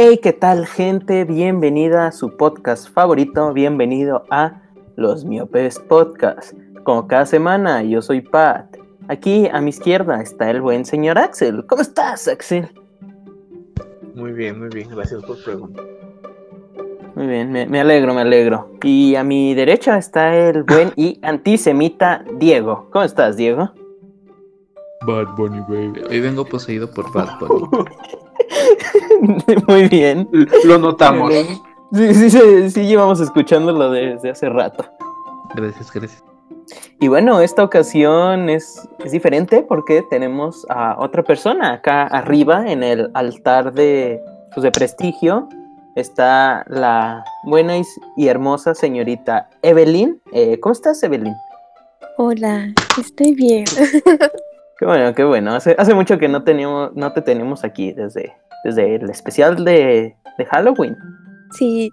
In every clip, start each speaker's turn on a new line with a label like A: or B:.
A: Hey, ¿qué tal gente? Bienvenida a su podcast favorito, bienvenido a Los Miopes Podcast. Como cada semana, yo soy Pat. Aquí a mi izquierda está el buen señor Axel. ¿Cómo estás, Axel?
B: Muy bien, muy bien, gracias por preguntar.
A: Muy bien, me, me alegro, me alegro. Y a mi derecha está el buen y antisemita Diego. ¿Cómo estás, Diego?
C: Bad Bunny, baby. Hoy vengo poseído por Bad Bunny.
A: Muy bien.
B: Lo notamos.
A: Sí, sí, sí, sí, llevamos escuchándolo desde hace rato.
C: Gracias, gracias.
A: Y bueno, esta ocasión es, es diferente porque tenemos a otra persona acá arriba en el altar de, pues, de prestigio. Está la buena y, hermosa señorita Evelyn. Eh, ¿Cómo estás, Evelyn?
D: Hola, estoy bien.
A: Qué bueno, qué bueno. Hace, hace mucho que no, teníamos, no te tenemos aquí desde, desde el especial de, de Halloween.
D: Sí,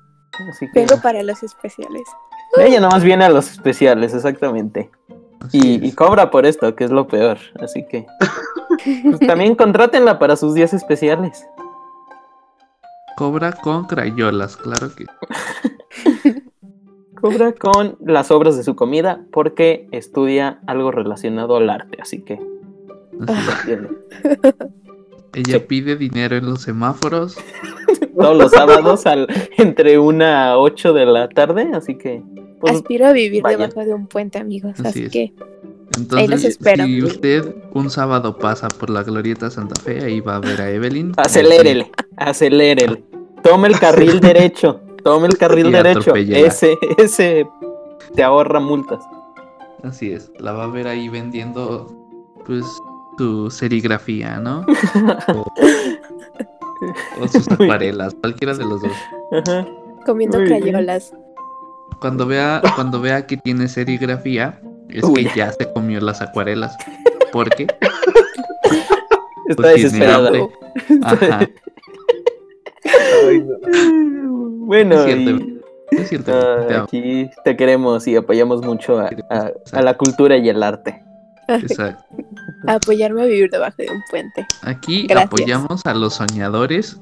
A: Así que
D: vengo para los especiales.
A: ella nomás viene a los especiales, exactamente. Y, cobra por esto, que es lo peor. Así que pues, también contrátenla para sus días especiales.
C: Cobra con crayolas, claro que.
A: Cobra con las obras de su comida porque estudia algo relacionado al arte, así que
C: Ella
A: Sí.
C: pide dinero en los semáforos.
A: todos los sábados al, entre una a 8 de la tarde, así que pues,
D: Aspiro a vivir
A: vaya.
D: debajo de un puente, amigos.
C: Así
D: Así,
C: es.
D: que
C: Entonces, si usted un sábado pasa por la Glorieta Santa Fe, ahí va a ver a Evelyn.
A: acelérele, acelérele. Tome el carril derecho, tome el carril
C: Y
A: derecho. Ese, ese te ahorra multas.
C: Así es, la va a ver ahí vendiendo, pues, su serigrafía, ¿no? O, o sus acuarelas, cualquiera de los dos.
A: Ajá.
D: comiendo
A: Muy bien.
D: crayolas.
C: Cuando vea, cuando vea que tiene serigrafía, es
A: Uy.
C: que ya se comió las acuarelas. Porque,
A: Está
C: Pues hambre. ajá,
B: Ay, no.
A: Bueno,
C: Es cierto,
A: y-
C: es cierto.
A: ah,
C: te
A: aquí te queremos y apoyamos mucho a, a- a la cultura y el arte.
C: Exacto.
D: Apoyarme a vivir debajo de un puente.
C: Aquí
D: Gracias.
C: apoyamos a los soñadores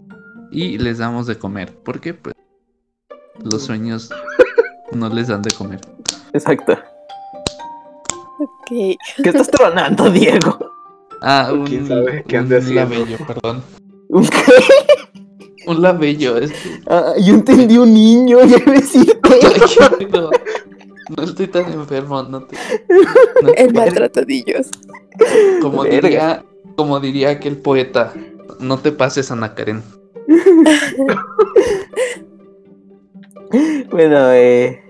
C: y les damos de comer. Porque, pues, los sueños no les dan de comer.
A: Exacto.
D: Ok.
A: ¿Qué estás tronando, Diego?
C: Ah, un,
B: ¿Quién sabe qué
C: un labello, perdón.
A: ¿Un qué?
C: Un labello, es.
A: Ah, yo entendí un niño, ya me decía.
C: no, estoy tan enfermo, no te... no
D: El maltratadillos.
C: como
A: Verga.
C: diría, como diría aquel poeta, no te pases Ana Karen.
A: Bueno, eh,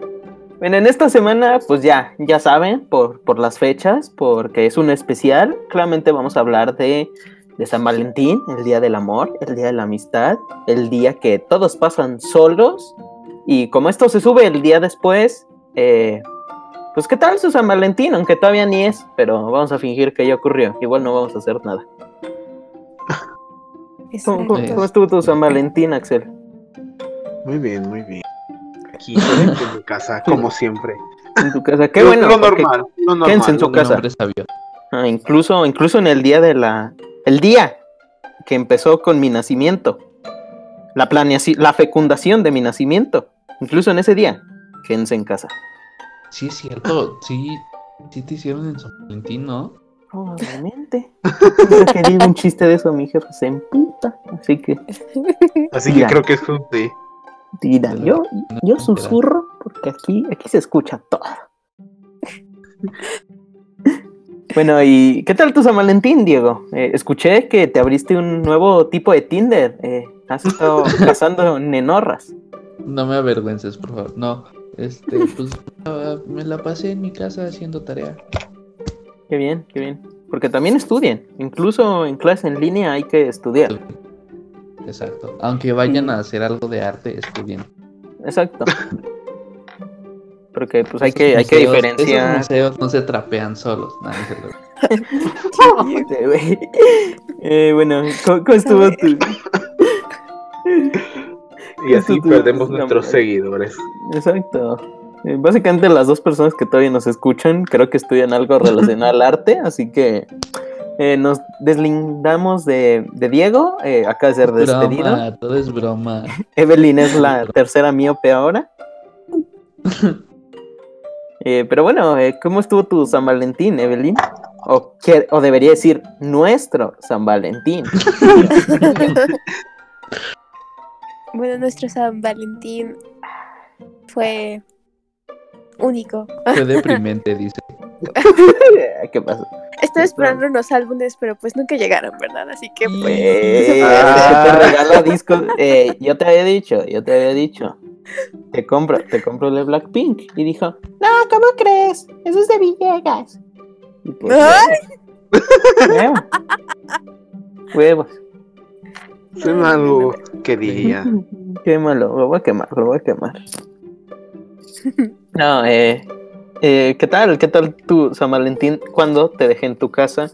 A: bueno, en esta semana, pues ya, ya saben, por, por las fechas, porque es un especial, claramente vamos a hablar de, de San Valentín, el día del amor, el día de la amistad, el día que todos pasan solos, y como esto se sube el día después, eh, pues qué tal su San Valentín, aunque todavía ni es, pero vamos a fingir que ya ocurrió, igual no vamos a hacer nada. ¿Cómo, cómo- cómo estuvo tu San Valentín, Axel?
B: Muy bien, muy bien. Aquí de mi casa, como siempre.
A: En tu casa, qué bueno.
B: Lo normal, lo normal.
A: quédense en su casa. Ah, incluso, incluso en el día de la. El día que empezó con mi nacimiento. La planeación, la fecundación de mi nacimiento. Incluso en ese día. Quédense en casa.
C: Sí, es cierto, sí, sí te hicieron en San Valentín, ¿no?
A: Probablemente. Que digo un chiste de eso, mi jefe se emputa. Así que,
B: Así que
A: Mira.
B: creo que es un sí.
A: mira, yo, yo susurro porque aquí, aquí se escucha todo. Bueno, ¿y qué tal tu San Valentín, Diego? Eh, escuché que te abriste un nuevo tipo de Tinder. Eh, has estado cazando nenorras.
C: No me avergüences, por favor. No, este, pues me la pasé en mi casa haciendo tarea.
A: Qué bien, qué bien. Porque también estudien. Incluso en clase en línea hay que estudiar.
C: Exacto. Aunque vayan a hacer algo de arte, estudien.
A: Exacto. Porque pues hay
C: Esos
A: que, hay que diferenciar.
C: Esos museos no se trapean solos. Se lo-.
A: Eh, bueno, ¿cómo, cómo estuvo tu...?
B: Y así perdemos nuestros seguidores.
A: Exacto. Eh, Básicamente las dos personas que todavía nos escuchan creo que estudian algo relacionado al arte, así que Eh, nos deslindamos de, de Diego, eh, acaba de ser despedido.
C: Broma, todo es broma.
A: Evelyn es la tercera miope ahora. Eh, pero bueno, eh, ¿cómo estuvo tu San Valentín, Evelyn? O, qué- o debería decir nuestro San Valentín.
D: Bueno, nuestro San Valentín fue único.
C: Fue deprimente, dice.
A: ¿Qué pasó?
D: Estaba esperando unos álbumes, pero pues nunca llegaron, ¿verdad? Así que pues.
A: Eh,
B: Ah.
A: te regala discos. Eh, yo te había dicho, yo te había dicho. Te compro, te compro el de Blackpink. Y dijo, no, ¿cómo crees? Eso es de Villegas. Y pues,
D: ¡Ay!
A: huevos. Huevos.
B: Suena algo que diría.
A: Quémalo, lo voy a quemar, lo voy a quemar. No, eh, eh, ¿qué tal? ¿Qué tal tu San Valentín? ¿Cuándo te dejé en tu casa?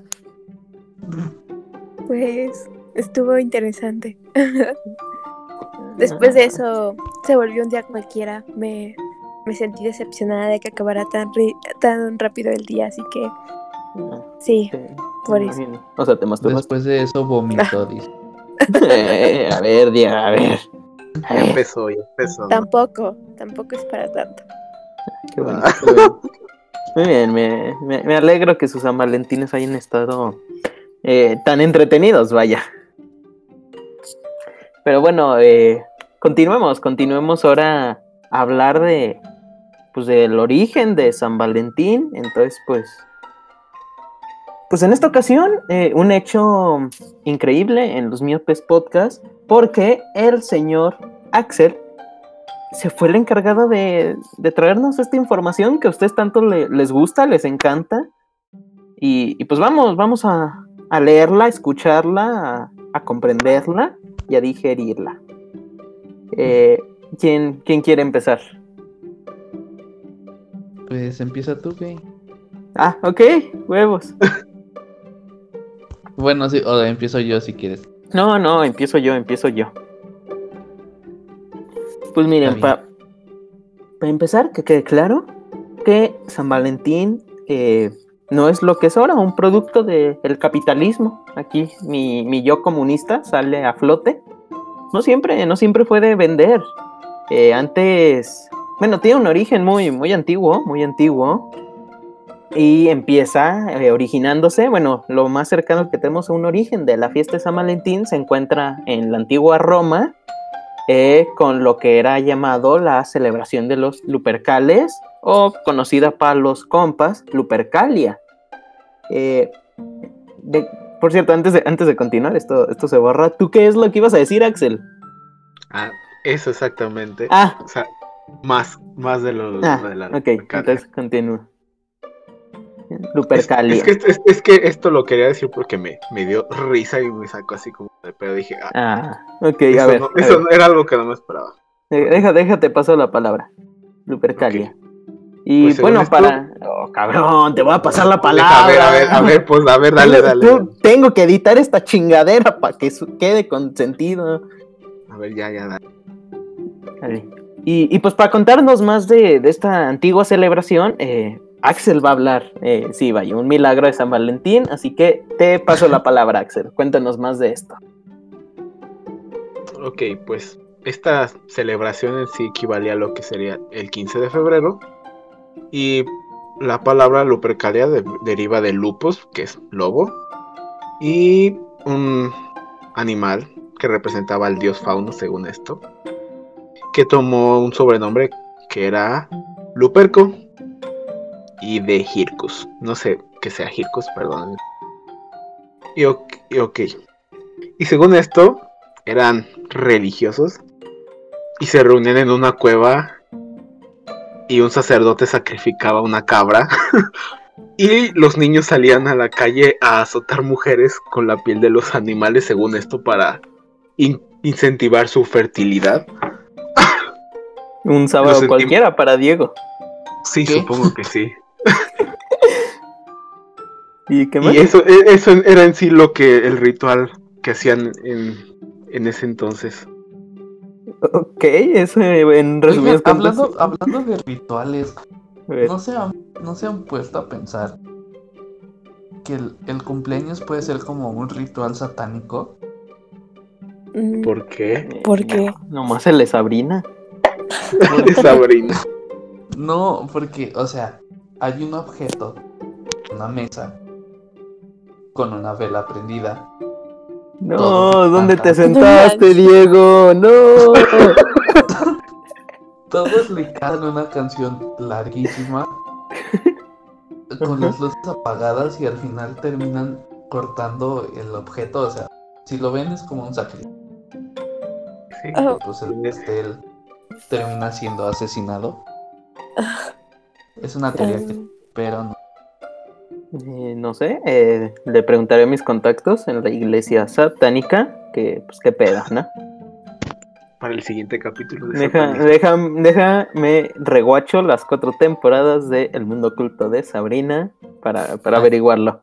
D: Pues estuvo interesante. Después de eso se volvió un día cualquiera. Me, me sentí decepcionada de que acabara tan, ri- tan rápido el día, así que sí, por eso.
A: imagino. O sea, te masturbaste.
C: Después de eso vomitó, dice.
A: Eh, a ver, Diego, a ver.
B: Ya empezó, ya empezó.
D: tampoco, tampoco es para tanto.
A: qué bueno, qué bueno. Muy bien, me, me- me alegro que sus San Valentines hayan estado eh, tan entretenidos, vaya. Pero bueno, eh, continuemos, continuemos ahora a hablar de, pues, del origen de San Valentín. Entonces, pues, pues en esta ocasión, eh, un hecho increíble en los Miopes Podcast, porque el señor Axel se fue el encargado de, de traernos esta información que a ustedes tanto le- les gusta, les encanta. Y, y pues vamos, vamos a, a leerla, a escucharla, a, a comprenderla y a digerirla. Eh, ¿quién, ¿Quién quiere empezar?
C: Pues empieza tú, güey.
A: Ah, ok, huevos.
C: Bueno, sí, o empiezo yo si quieres.
A: No, no, empiezo yo, empiezo yo. Pues miren, para empezar, que quede claro que San Valentín eh, no es lo que es ahora, un producto del capitalismo. Aquí mi, mi yo comunista sale a flote. No siempre, no siempre fue de vender. Eh, antes, bueno, tiene un origen muy, muy antiguo, muy antiguo. Y empieza eh, originándose, bueno, lo más cercano que tenemos a un origen de la fiesta de San Valentín se encuentra en la antigua Roma, eh, con lo que era llamado la celebración de los Lupercales, o conocida para los compas, Lupercalia. Eh, de- por cierto, antes de, antes de continuar, esto, esto se borra. ¿Tú qué es lo que ibas a decir, Axel?
B: Ah, eso exactamente.
A: Ah,
B: O sea, más, más de lo
A: ah
B: de la
A: ok, entonces continúa. Lupercalia.
B: es que, es, es que esto lo quería decir porque me, me dio risa y me sacó así como de pedo. Dije, ah,
A: Ah, ok,
B: eso,
A: a ver.
B: no-
A: a
B: eso
A: ver.
B: era algo que no me esperaba.
A: Eh, Deja, déjate paso la palabra. Lupercalia. Y
B: Pues,
A: bueno,
B: esto-
A: para. Oh, cabrón, te voy a pasar la palabra.
B: A ver, a ver, a ver, pues a ver, dale, dale.
A: Tengo que editar esta chingadera para que quede con sentido.
B: A ver, ya, ya, dale.
A: Vale. Y, y pues para contarnos más de, de esta antigua celebración, eh, Axel va a hablar. Eh, sí, vaya, un milagro de San Valentín. Así que te paso la palabra, Axel. Cuéntanos más de esto.
B: Ok, pues esta celebración en sí equivalía a lo que sería el 15 de febrero. Y la palabra Lupercalia de- deriva de lupus, que es lobo, y un animal que representaba al dios fauno, según esto, que tomó un sobrenombre que era Luperco y de Hircus. No sé qué sea Hircus, perdón. Y ok, y ok. Y según esto, eran religiosos y se reunían en una cueva y un sacerdote sacrificaba una cabra y los niños salían a la calle a azotar mujeres con la piel de los animales según esto para in- incentivar su fertilidad.
A: Un sábado cualquiera para Diego.
B: Sí,
C: ¿Qué?
B: supongo que sí.
A: ¿Y qué más?
B: Y eso, e- eso era en sí lo que el ritual que hacían en, en ese entonces.
A: Ok, eso eh, en resumidas
C: hablando, hablando de rituales, ¿no se, han, ¿no se han puesto a pensar que el, el cumpleaños puede ser como un ritual satánico.
D: Mm,
B: ¿Por qué?
D: ¿Por qué?
A: Nomás se le Sabrina.
B: Sabrina.
C: No, porque, o sea, hay un objeto, una mesa, con una vela prendida.
A: No,
C: Todos
A: ¿dónde te sentaste. Diego? No.
C: Todos le cantan una canción larguísima, con las luces apagadas y al final terminan cortando el objeto. O sea, si lo ven es como un sacrificio.
B: Sí.
D: Oh,
C: Pues el, él termina siendo asesinado. Es una teoría que,
D: um,
C: pero no.
A: Eh, no sé, eh, le preguntaré a mis contactos en la iglesia satánica que, pues, qué pedo, ¿no?
B: Para el siguiente capítulo de
A: Deja, deja, déjame reguacho las cuatro temporadas de El Mundo Oculto de Sabrina para, para
C: Ah.
A: averiguarlo.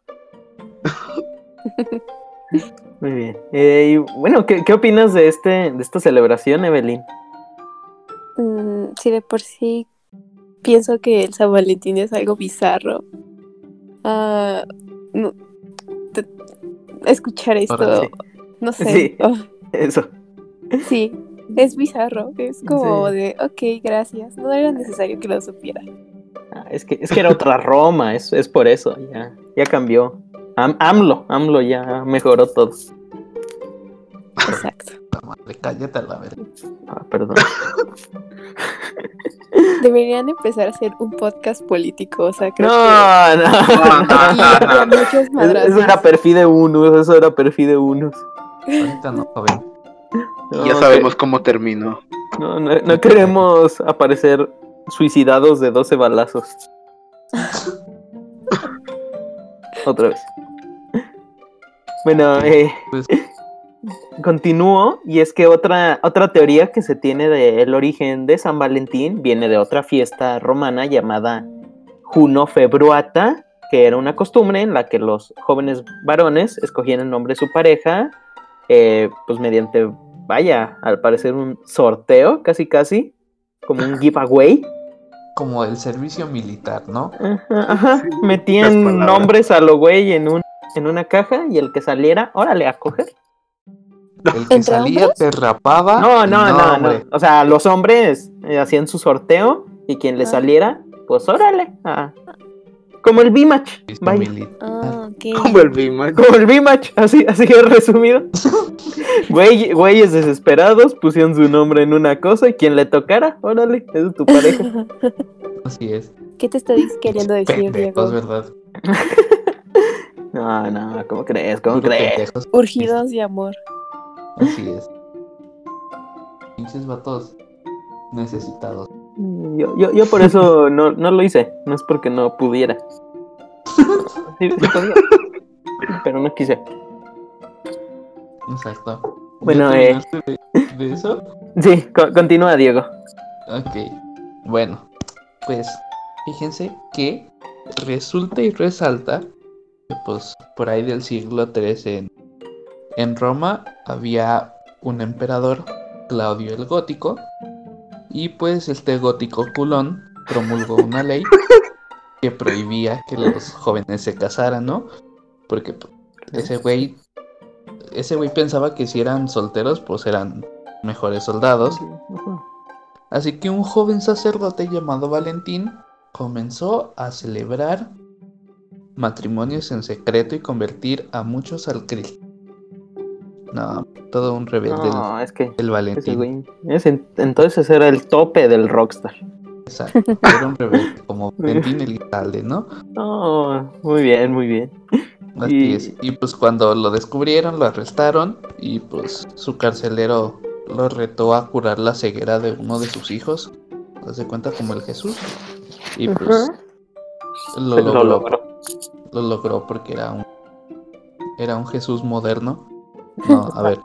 A: Muy bien. Eh, y bueno, ¿qué, qué opinas de este de esta celebración, Evelyn?
D: mm, sí, de por sí pienso que el San Valentín es algo bizarro. No- te- escuchar esto,
C: Ahora sí.
D: no sé.
A: Sí.
D: oh,
A: Eso.
D: sí, es bizarro. Es como
A: Sí.
D: de, ok, gracias. No era necesario que lo supiera.
A: Ah, es, que, es que era otra Roma, es, es por eso, ya, ya cambió. Am- AMLO, AMLO ya mejoró todo.
D: Exacto.
C: Madre, cállate a la verga.
A: Ah, perdón.
D: Deberían empezar a hacer un podcast político. O sea, creo
A: No,
D: que.
A: no,
B: No, no, no.
A: Eso era perfide unos, eso era perfide unos.
C: Ahorita no, joven.
A: No,
B: ya sabemos cómo terminó.
A: no, no queremos aparecer suicidados de 12 balazos. Otra vez. Bueno, eh,
C: Pues
A: continúo y es que otra, otra teoría que se tiene del origen de San Valentín viene de otra fiesta romana llamada Juno Februata, que era una costumbre en la que los jóvenes varones escogían el nombre de su pareja, eh, pues mediante, vaya, al parecer un sorteo, casi casi, como un giveaway.
C: como el servicio militar, ¿no?
A: Ajá, Metían nombres a lo güey en, un, en una caja y el que saliera, órale, a coger.
C: El que
D: ¿Entre
C: salía
D: hombres?
C: te rapaba.
A: No, no, no, no. O sea, los hombres eh, hacían su sorteo y quien le
D: Ah.
A: saliera, pues órale. ah. Como el B-Match.
D: Ah.
B: Como el Bimac.
A: Como el B-Match, así, así es resumido. Güey, güeyes desesperados pusieron su nombre en una cosa y quien le tocara, órale, es tu pareja.
C: Así es.
D: ¿Qué te estoy queriendo decir, Diego?
C: ¿verdad?
A: No, no, ¿cómo crees? ¿Cómo
C: Puro
A: crees?
C: pendejos.
D: Urgidos de amor.
C: Así es. Pinches vatos necesitados.
A: Yo, yo, yo por eso no, no lo hice, no es porque no pudiera. Sí, sí podía, pero no quise.
C: Exacto.
A: Bueno,
C: ¿Ya
A: eh.
C: de, de eso?
A: Sí, co- continúa, Diego.
C: Ok. Bueno, pues fíjense que resulta y resalta que pues por ahí del siglo III en, en Roma había un emperador, Claudio el Gótico, y pues este gótico culón promulgó una ley que prohibía que los jóvenes se casaran, ¿no? Porque ese güey, ese güey pensaba que si eran solteros, pues eran mejores soldados. Así que un joven sacerdote llamado Valentín comenzó a celebrar matrimonios en secreto y convertir a muchos al Cristo. No, todo un rebelde
A: No, es que
C: el, el
A: ese
C: Valentín.
A: ese- entonces era el tope del rockstar.
C: Exacto, era un rebelde como Valentín Elizalde, ¿no?
A: No, muy bien, muy bien.
C: Así
A: Y-
C: es. Y pues cuando lo descubrieron, lo arrestaron y pues su carcelero lo retó a curar la ceguera de uno de sus hijos. De cuenta como el Jesús. Y pues lo
A: Lo
C: logró.
A: logró.
C: Lo logró porque era un era un Jesús moderno. No, a ver,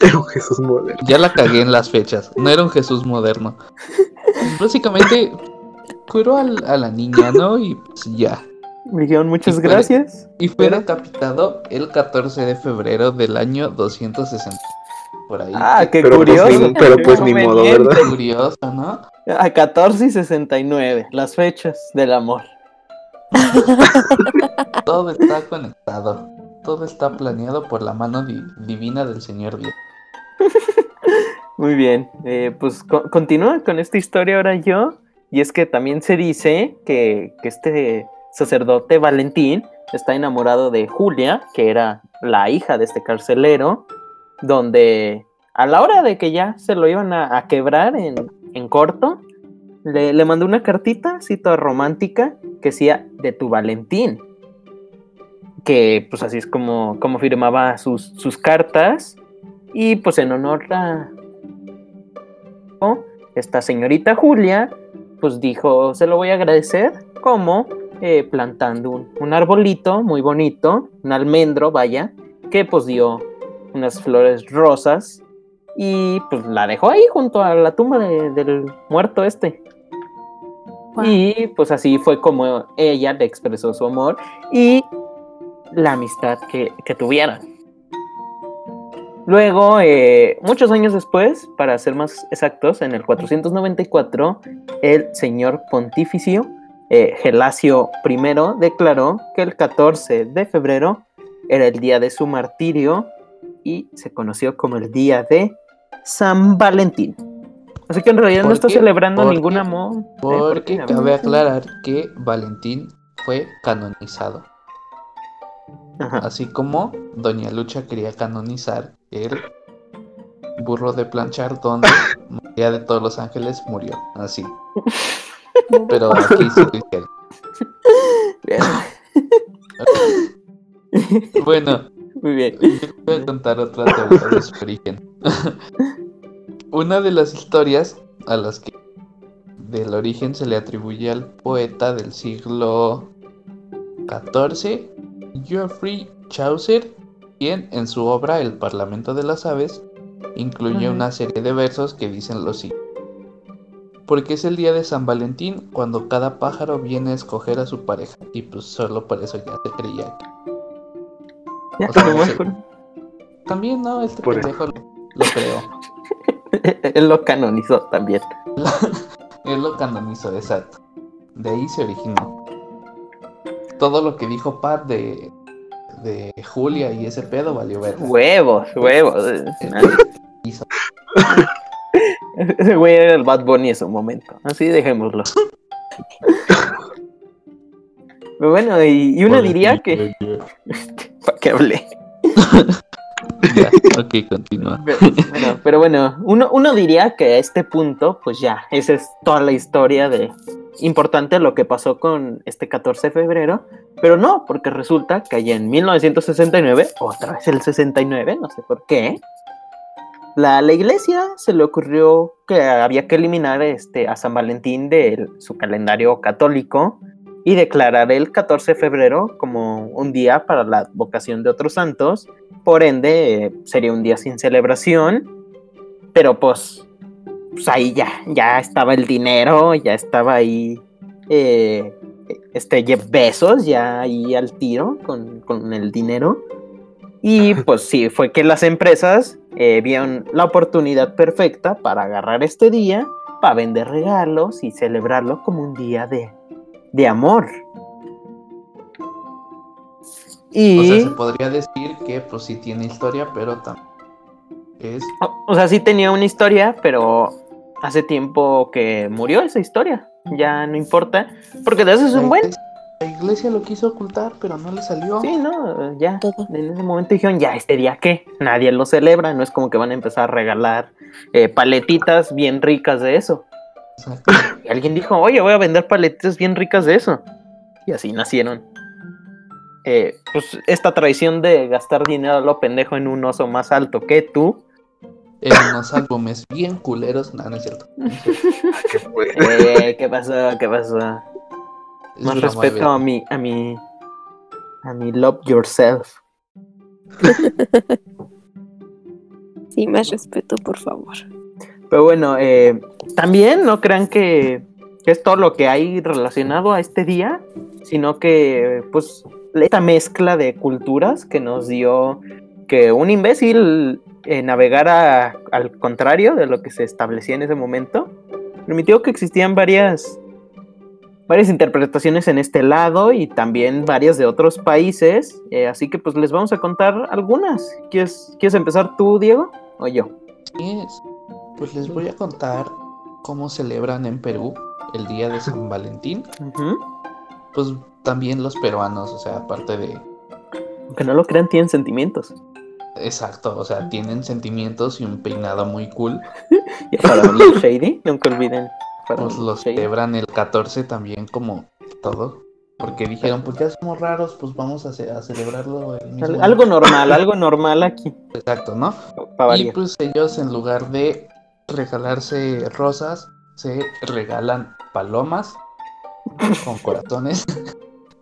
B: Era un Jesús moderno.
C: ya la cagué en las fechas. No era un Jesús moderno. Básicamente curó al- a la niña, ¿no? Y pues ya.
A: Me dijeron muchas
C: Y fue-
A: gracias.
C: Y fue
A: Pero-
C: decapitado el 14 de febrero del año 260. Por ahí.
A: Ah, qué
B: Pero pues
A: curioso.
B: ni- pero pues ni modo. ¿verdad?
C: curioso, ¿no?
A: A 14 y 69, las fechas del amor.
C: Todo está conectado. Todo está planeado por la mano di- divina del señor Dios.
A: Muy bien, eh, pues co- continúa con esta historia ahora yo. Y es que también se dice que, este sacerdote Valentín está enamorado de Julia, que era la hija de este carcelero, donde a la hora de que ya se lo iban a, quebrar en, en corto, le, le mandó una cartita, toda romántica, que decía de tu Valentín. Que pues así es como, como firmaba sus, sus cartas. Y pues en honor a esta señorita Julia, pues dijo, se lo voy a agradecer como eh, plantando un, un arbolito muy bonito, un almendro, vaya, que pues dio unas flores rosas y pues la dejó ahí junto a la tumba de- del muerto este. Y pues así fue como ella le expresó su amor y la amistad que, que tuvieron. Luego, eh, muchos años después, para ser más exactos, en el 494, el señor pontificio eh, Gelasio I declaró que el 14 de febrero era el día de su martirio y se conoció como el día de San Valentín. Así que en realidad no
C: ¿Por
A: está
C: qué?
A: celebrando
C: ¿Por
A: ningún amor. Eh, ¿por
C: Porque cabe aclarar que Valentín fue canonizado.
A: Ajá.
C: Así como Doña Lucha quería canonizar el burro de planchar donde María de todos los ángeles murió. Así. Pero aquí sí lo hicieron. Bueno,
A: Muy bien.
C: yo voy a contar otra teoría de su origen. Una de las historias a las que del origen se le atribuye al poeta del siglo XIV, Geoffrey Chaucer, quien en su obra El Parlamento de las Aves incluye una serie de versos que dicen lo siguiente. Porque es el día de San Valentín cuando cada pájaro viene a escoger a su pareja. Y pues solo por eso ya se creía que
A: Ya,
C: O sea, También no, este
B: Por
C: pendejo lo, lo creó.
A: Él lo canonizó también.
C: Él lo canonizó, exacto. De ahí se originó. Todo lo que dijo Pat de, de Julia y ese pedo valió ver.
A: Huevos, huevos.
C: Hizo-
A: Ese güey era el Bad Bunny en su momento. Así dejémoslo. Pero bueno, y, y uno diría que. ¿Para qué hablé?
C: Ya, ok, continúa.
A: Pero, bueno, pero bueno, uno, uno diría que a este punto, pues ya, esa es toda la historia de importante lo que pasó con este 14 de febrero, pero no, porque resulta que allá en 1969, otra vez el 69, no sé por qué, la, la iglesia se le ocurrió que había que eliminar este, a San Valentín de su calendario católico y declarar el 14 de febrero como un día para la vocación de otros santos. Por ende, eh, sería un día sin celebración, pero pues, pues ahí ya, ya estaba el dinero, ya estaba ahí eh, este Jeff Bezos, ya ahí al tiro con, con el dinero. Y pues sí, fue que las empresas eh, vieron la oportunidad perfecta para agarrar este día, para vender regalos y celebrarlo como un día de, de amor. Y...
C: O sea, se podría decir que pues sí tiene historia, pero también es
A: O, o sea, sí tenía una historia, pero hace tiempo que murió esa historia. Ya no importa. Porque de eso es un buen.
C: la iglesia lo quiso ocultar, pero no le salió.
A: Sí, no, ya.
D: Todo.
A: En ese momento dijeron, ya, este día qué. Nadie lo celebra. No es como que van a empezar a regalar eh, paletitas bien ricas de eso.
C: Exacto.
A: Y alguien dijo, oye, voy a vender paletitas bien ricas de eso. Y así nacieron. Eh, pues esta tradición de gastar dinero a lo pendejo en un oso más alto que tú.
C: En unos álbumes bien culeros, no, no es cierto. No es cierto.
B: ¿Qué?
A: Eh, ¿Qué pasó? ¿Qué pasó?
C: Es
A: Más respeto a mi, a mi, a mi love yourself.
D: Sí, más respeto, por favor.
A: Pero bueno, eh, también no crean que, que es todo lo que hay relacionado a este día, sino que pues esta mezcla de culturas que nos dio que un imbécil eh, navegara al contrario de lo que se establecía en ese momento, permitió que existían varias varias interpretaciones en este lado y también varias de otros países. eh, así que pues les vamos a contar algunas. ¿Quieres, ¿Quieres empezar tú, Diego? ¿O yo?
C: Pues les voy a contar cómo celebran en Perú el día de San Valentín. Pues también los peruanos, o sea, aparte de...
A: Aunque no lo crean, tienen sentimientos.
C: Exacto, o sea, tienen sentimientos y un peinado muy cool.
A: Y a Faraón Shady, nunca olviden.
C: Pues los
A: Shady.
C: celebran el 14 también como todo. Porque dijeron, pues ya somos raros, pues vamos a, ce- a celebrarlo el mismo
A: Al-
C: día".
A: Algo normal, algo normal aquí.
C: Exacto, ¿no?
A: Para
C: Y pues ellos en lugar de regalarse rosas, se regalan palomas con corazones.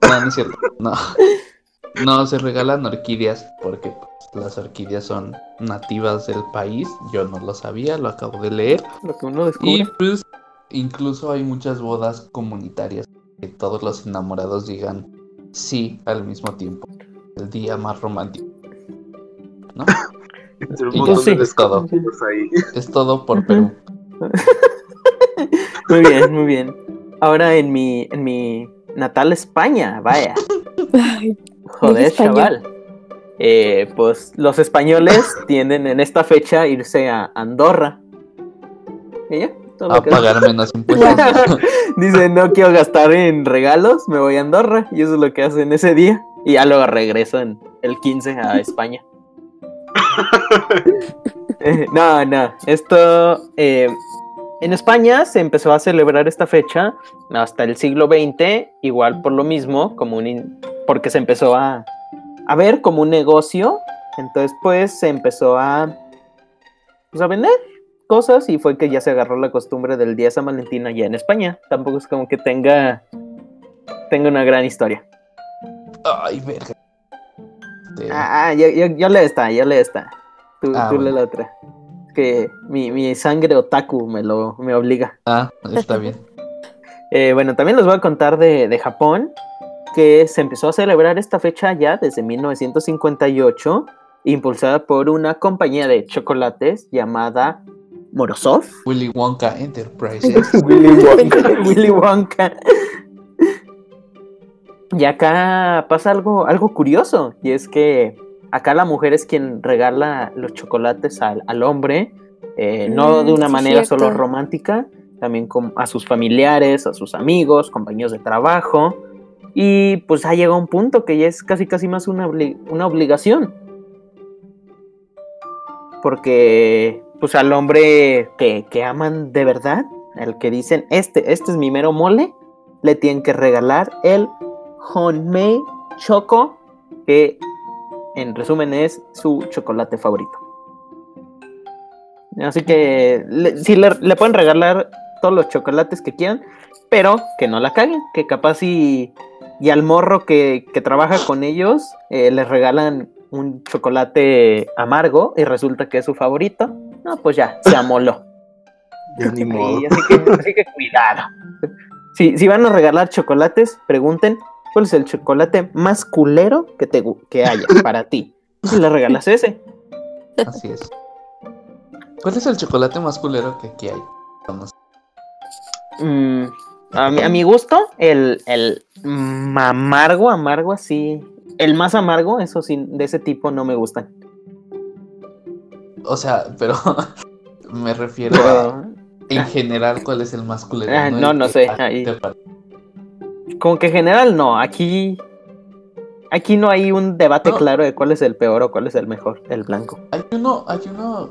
C: No, no es cierto. No. No, se regalan orquídeas porque las orquídeas son nativas del país. Yo no lo sabía, lo acabo de leer.
A: Lo que uno
C: Y
A: descubre.
C: pues incluso hay muchas bodas comunitarias que todos los enamorados digan sí al mismo tiempo. El día más romántico. ¿No?
B: Un
C: Y
B: montón
A: sí.
B: desconocidos ahí.
C: Es todo por Perú.
A: Muy bien, muy bien. Ahora en mi, en mi natal España, vaya.
D: Ay,
A: Joder, chaval. Eh, pues los españoles tienden en esta fecha a irse a Andorra. ¿Y ya? Todo
C: A pagar menos impuestos.
A: Dicen, no quiero gastar en regalos, me voy a Andorra. Y eso es lo que hacen ese día. Y ya luego regresan el 15 a España. Eh, no, no. Esto. eh, en España se empezó a celebrar esta fecha hasta el siglo XX, igual por lo mismo, como un in- porque se empezó a, a ver como un negocio. Entonces, pues se empezó a, pues, a vender cosas y fue que ya se agarró la costumbre del día de San Valentín allá en España. Tampoco es como que tenga, tenga una gran historia.
C: Ay, verga. Este,
A: Ah, ah, ya le está, ya le está. Tú,
C: Ah,
A: tú
C: bueno.
A: la otra. Que mi, mi sangre otaku me lo me obliga.
C: ah, está bien.
A: Eh, bueno, también les voy a contar de, de Japón, que se empezó a celebrar esta fecha ya desde 1958, impulsada por una compañía de chocolates llamada Morozov.
C: Willy Wonka Enterprises.
A: Willy Wonka. Willy Wonka. Y acá pasa algo, algo curioso, y es que acá la mujer es quien regala los chocolates al, al hombre, eh, no
D: Mm,
A: de una manera solo romántica, también con- a sus familiares, a sus amigos, compañeros de trabajo, y pues ha llegado un punto que ya es casi casi más una, una obligación. Porque pues al hombre que, que aman de verdad, al que dicen, este, este es mi mero mole, le tienen que regalar el Honmei Choco, que en resumen es su chocolate favorito. Así que le, sí le, le pueden regalar todos los chocolates que quieran, pero que no la caguen, que capaz y, y al morro que, que trabaja con ellos eh, les regalan un chocolate amargo y resulta que es su favorito. No, pues ya, se amoló.
B: Ya ni modo.
A: Sí, así, que, así que cuidado. Si, si van a regalar chocolates, pregunten cuál es el chocolate más culero que, te, que haya para ti. Y le regalas ese.
C: Así es. ¿Cuál es el chocolate más culero que aquí hay? Vamos.
A: Mm, a, mi, a mi gusto, el, el amargo, amargo así. El más amargo, eso sí, de ese tipo no me gustan.
C: O sea, pero me refiero a, en general, ¿cuál es el más culero?
A: Ah, no, no
C: que
A: sé, ahí. como que en general no. Aquí, aquí no hay un debate
C: No.
A: claro de cuál es el peor o cuál es el mejor, el blanco.
C: Hay uno, hay uno,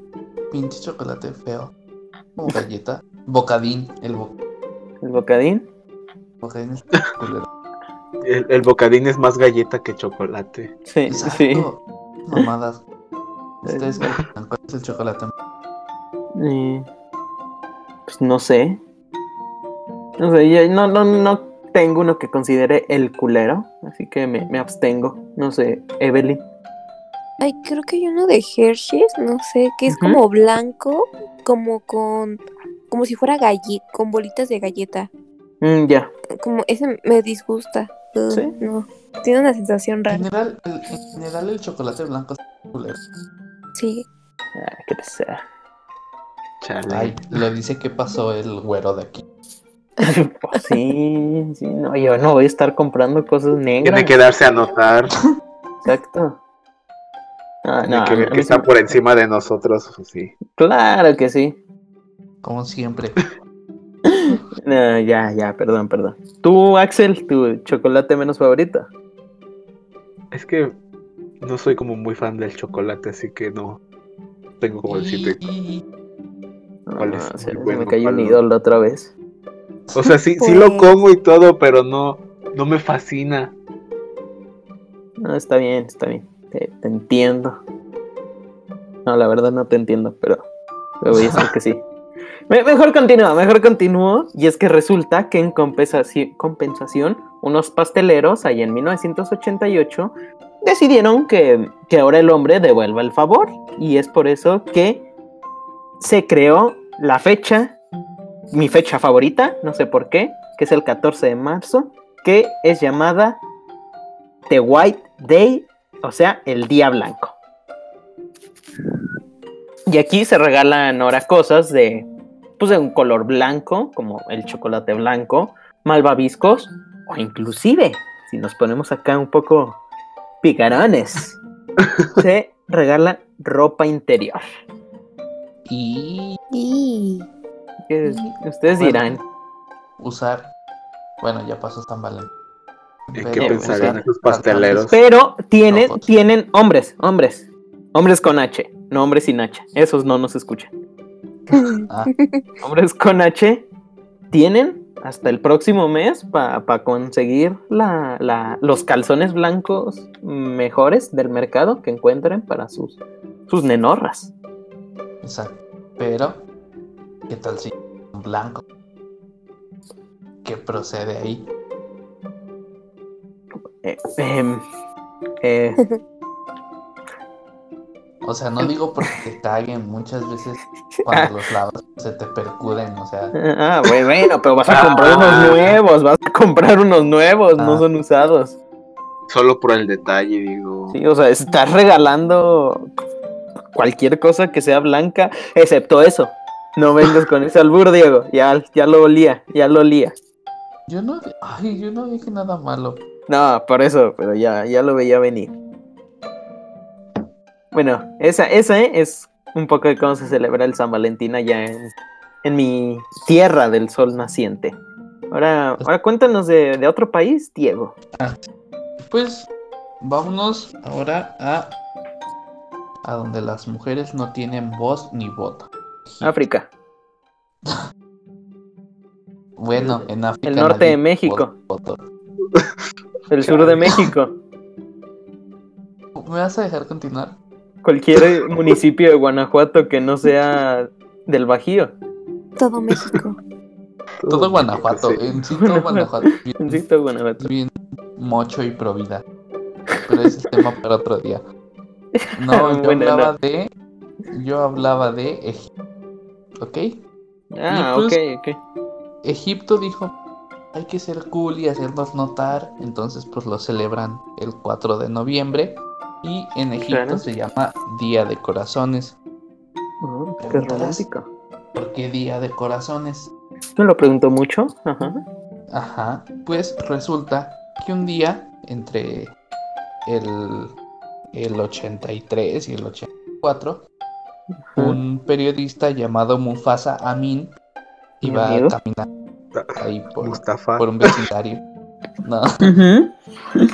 C: pinche chocolate feo. Como galleta. Bocadín. El bo-
A: El bocadín.
C: Bocadín es culero.
B: El, el bocadín es más galleta que chocolate.
A: Sí,
C: Exacto.
A: sí.
C: Mamadas. Ustedes opinan? ¿Cuál es el chocolate?
A: Eh, pues no sé. No sé, yo no, no, no tengo uno que considere el culero, así que me, me abstengo. No sé, Evelyn.
D: Ay, creo que hay uno de Hershey's, no sé, que es como blanco, como con, como si fuera galleta, con bolitas de galleta.
A: Mm, ya.
D: Como ese me disgusta. Uh,
A: ¿Sí?
D: No, tiene una sensación
C: En
D: rara.
C: general, el, en general el chocolate blanco es culero.
D: Sí.
A: Ah, que sea.
B: Chale.
C: Ay, lo dice que pasó el güero de aquí.
A: Pues sí, sí, no, yo no voy a estar comprando cosas negras.
B: Tiene que darse a notar.
A: Exacto. Ah,
B: Tiene
A: no,
B: que ver que está por encima de nosotros. Sí.
A: Claro que sí.
C: Como siempre.
A: No, ya, ya, perdón, perdón. Tú, Axel, tu chocolate menos favorito.
B: Es que no soy como muy fan del chocolate, así que no tengo como decirte. ¿Cuál es
A: Ah, se
B: bueno,
A: me cayó un
B: cuál no?
A: ídolo otra vez.
B: O sea, sí, sí lo
D: Pues-
B: como y todo, pero no, no me fascina.
A: No, está bien, está bien. Te, te entiendo. No, la verdad no te entiendo, pero me voy a decir que sí. Me- mejor continúa, mejor continúo. Y es que resulta que en compensaci- compensación, unos pasteleros allá en 1988 decidieron que, que ahora el hombre devuelva el favor. Y es por eso que se creó la fecha, mi fecha favorita, no sé por qué, que es el 14 de marzo, que es llamada The White Day, o sea, el día blanco. Y aquí se regalan ahora cosas de, pues de un color blanco, como el chocolate blanco, malvaviscos, o inclusive, si nos ponemos acá un poco picarones, se regala ropa interior.
C: y
D: Y
A: Ustedes
C: Bueno.
A: dirán,
C: usar. Bueno, ya pasó San Valentín.
B: ¿En
C: Pero
B: qué pensarían esos pasteleros?
A: pero tienen,
C: Ojos.
A: tienen hombres, hombres, hombres con H, no hombres sin H, esos no nos escuchan.
C: Ah,
A: hombres con H tienen hasta el próximo mes para conseguir la- la- los calzones blancos mejores del mercado que encuentren para sus, sus nenorras.
C: exacto. Pero, ¿qué tal si son blanco? ¿Qué procede ahí?
A: Eh, em, eh,
C: O sea, no digo porque te caguen muchas veces cuando los lavas se te percuden, o sea,
A: ah, bueno, bueno, pero vas a
B: Ah.
A: comprar unos nuevos, vas a comprar unos nuevos, no
C: Ah.
A: son usados.
B: Solo por el detalle, digo.
A: Sí, o sea, estás regalando cualquier cosa que sea blanca, excepto eso. No vengas con ese albur, Diego. Ya, ya lo olía, ya lo olía.
C: yo no, ay, yo no dije nada malo.
A: No, por eso, pero ya, ya lo veía venir. Bueno, esa, esa ¿eh? es un poco de cómo se celebra el San Valentín allá en, en mi tierra del sol naciente. Ahora, ahora cuéntanos de, de otro país, Diego.
C: Pues vámonos ahora a a donde las mujeres no tienen voz ni voto.
A: África,
C: Bueno, en África.
A: El norte de México. el sur de México.
C: ¿Me vas a dejar continuar?
A: Cualquier municipio de Guanajuato que no sea del Bajío.
D: todo México.
C: Todo Guanajuato,
B: Sí.
C: en sí todo Guanajuato. Bien,
A: Guanajuato.
C: bien mocho y pro vida. Pero ese es tema para otro día. No, yo
A: Bueno,
C: hablaba
A: no.
C: de. Yo hablaba de Egipto. ¿Ok?
A: Ah,
C: Y
A: ok,
C: pues-
A: ok.
C: Egipto dijo, hay que ser cool y hacernos notar, entonces pues lo celebran el 4 de noviembre y en Egipto
A: Claro.
C: se llama Día de Corazones.
A: Oh, qué romántico.
C: ¿Por qué Día de Corazones?
A: Me lo pregunto mucho. Ajá.
C: Ajá, pues resulta que un día entre el, el 83 y el 84, un periodista llamado Mufasa Amin
A: ¿Mi
C: iba caminando ahí por, un vecindario. No.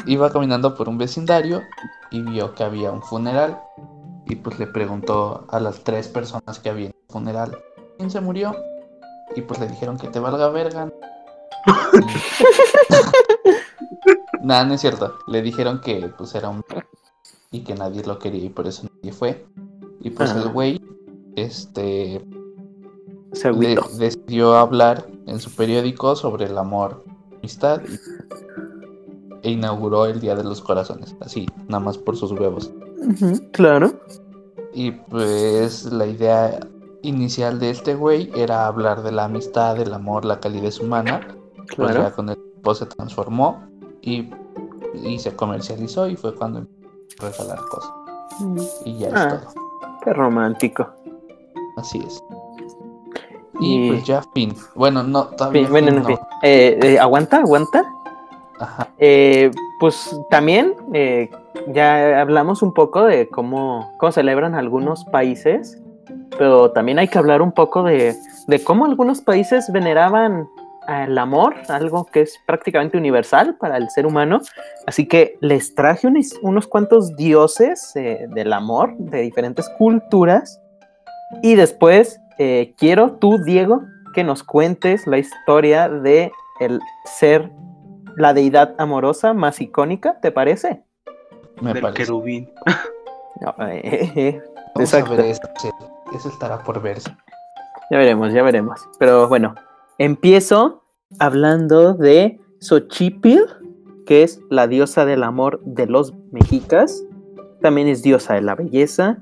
C: Iba caminando por un vecindario y vio que había un funeral. Y pues le preguntó a las tres personas que había en el funeral quién se murió. Y pues le dijeron que te valga verga. Nada, no es cierto. Le dijeron que pues era un y que nadie lo quería y por eso nadie fue. Y pues
A: Ah.
C: el güey, este,
A: Se
C: decidió hablar en su periódico sobre el amor, amistad y- e inauguró el Día de los Corazones, así, nada más por sus huevos.
A: Claro.
C: Y pues la idea inicial de este güey era hablar de la amistad, del amor, la calidez humana, pues
A: Claro.
C: ya con el tiempo se transformó y, y se comercializó y fue cuando empezó a regalar cosas. Y ya
A: Ah.
C: es todo.
A: Qué romántico.
C: Así es. Y
A: Y-
C: pues ya fin. Bueno, no, todavía
A: Fin, bueno,
C: fin
A: en
C: no.
A: fin. Eh, eh, aguanta, aguanta. Eh, pues también eh, ya hablamos un poco de cómo, cómo celebran algunos países, pero también hay que hablar un poco de, de cómo algunos países veneraban el amor, algo que es prácticamente universal para el ser humano. Así que les traje unos, unos cuantos dioses eh, del amor de diferentes culturas. Y después eh, quiero tú, Diego, que nos cuentes la historia de el ser la deidad amorosa más icónica, ¿te parece?
C: Me
B: del
C: parece.
B: querubín.
A: No, eh, eh, eh,
C: Vamos a
A: exacto.
C: ver eso. sí. Eso estará por verse.
A: Ya veremos, ya veremos. Pero bueno, empiezo hablando de Xochipil, que es la diosa del amor de los mexicas. También es diosa de la belleza,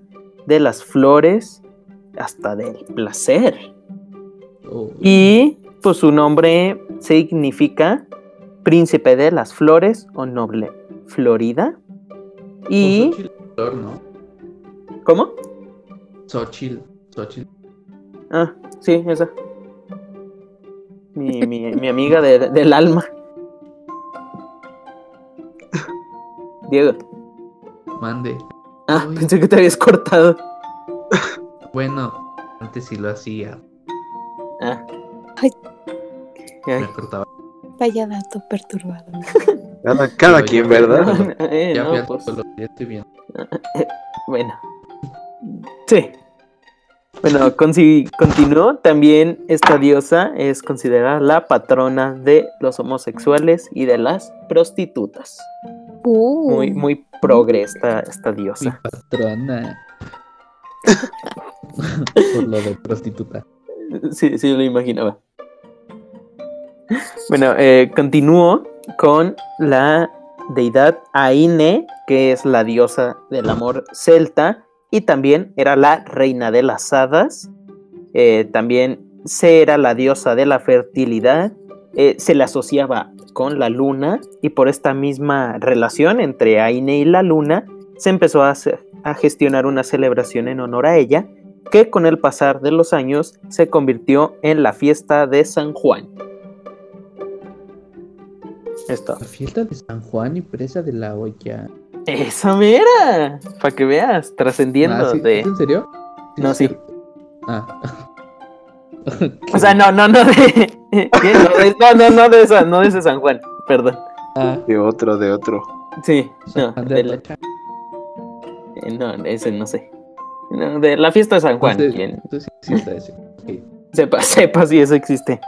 A: de las flores, hasta del placer.
C: Oh,
A: Y pues su nombre significa príncipe de las flores o noble Florida. Y...
C: Xochitl, flor, ¿no?
A: ¿Cómo?
C: Xochitl. Xochitl.
A: Ah, sí, esa. Mi, mi, mi amiga de- del alma. Diego.
C: Mande.
A: Ah,
C: Uy.
A: pensé que te habías cortado.
C: Bueno, antes sí lo hacía.
A: Ah.
D: Ay.
C: Me cortaba.
D: Vaya dato perturbado.
B: Cada, cada
C: Pero
B: quien,
C: yo-
B: ¿verdad?
A: Eh,
C: Ya
A: no,
C: al
A: pues,
C: ya estoy bien.
A: bueno. Sí. Bueno, consi- continúo. También esta diosa es considerada la patrona de los homosexuales y de las prostitutas.
D: Uh,
A: Muy, muy progre esta, esta
C: Mi
A: diosa.
C: patrona. Por lo de prostituta.
A: Sí, sí, lo imaginaba. Bueno, eh, continúo con la deidad Aine, que es la diosa del amor celta, y también era la reina de las hadas. Eh, también se era la diosa de la fertilidad. eh, se le asociaba con la luna, y por esta misma relación entre Aine y la luna, se empezó a, gestionar una celebración en honor a ella, que con el pasar de los años se convirtió en la fiesta de San Juan. Esto.
C: La fiesta de San Juan y presa de la olla.
A: Esa mera, para que veas, trascendiendo
C: Ah, ¿sí?
A: de.
C: ¿Es en serio?
A: No,
C: es
A: sí.
C: Ah.
A: O sea, no, no, no de. ¿qué? No, de- no, no, no de esa, no de ese San Juan, perdón.
C: Ah,
B: De otro, de otro.
A: Sí, no, de la- eh, no, ese no sé. No, de la fiesta de San Juan,
C: Entonces-
A: quien
C: entonces sí está ese.
A: Sepa, sepa si eso existe.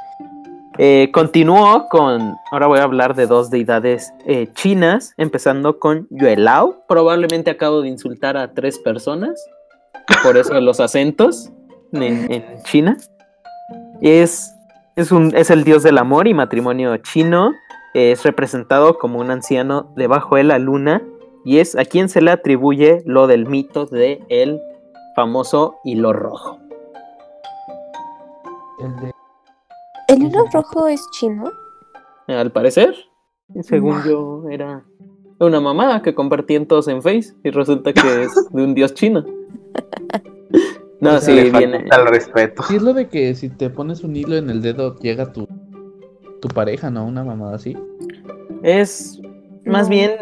A: Eh, continúo con, ahora voy a hablar de dos deidades eh, chinas, empezando con Yuelao. Probablemente acabo de insultar a tres personas, por eso los acentos en, en China. Es, es, un, es el dios del amor y matrimonio chino. Es representado como un anciano debajo de la luna y es a quien se le atribuye lo del mito de el famoso hilo rojo.
C: El de
D: ¿El hilo rojo es chino?
A: Al parecer, según yo, era una mamada que compartían todos en Face y resulta que es de un dios chino. No,
C: O sea,
A: sí,
B: Le
A: viene.
B: falta el respeto.
C: Sí, es lo de que si te pones un hilo en el dedo llega tu, tu pareja, ¿no? Una mamada así.
A: Es más
D: No.
A: bien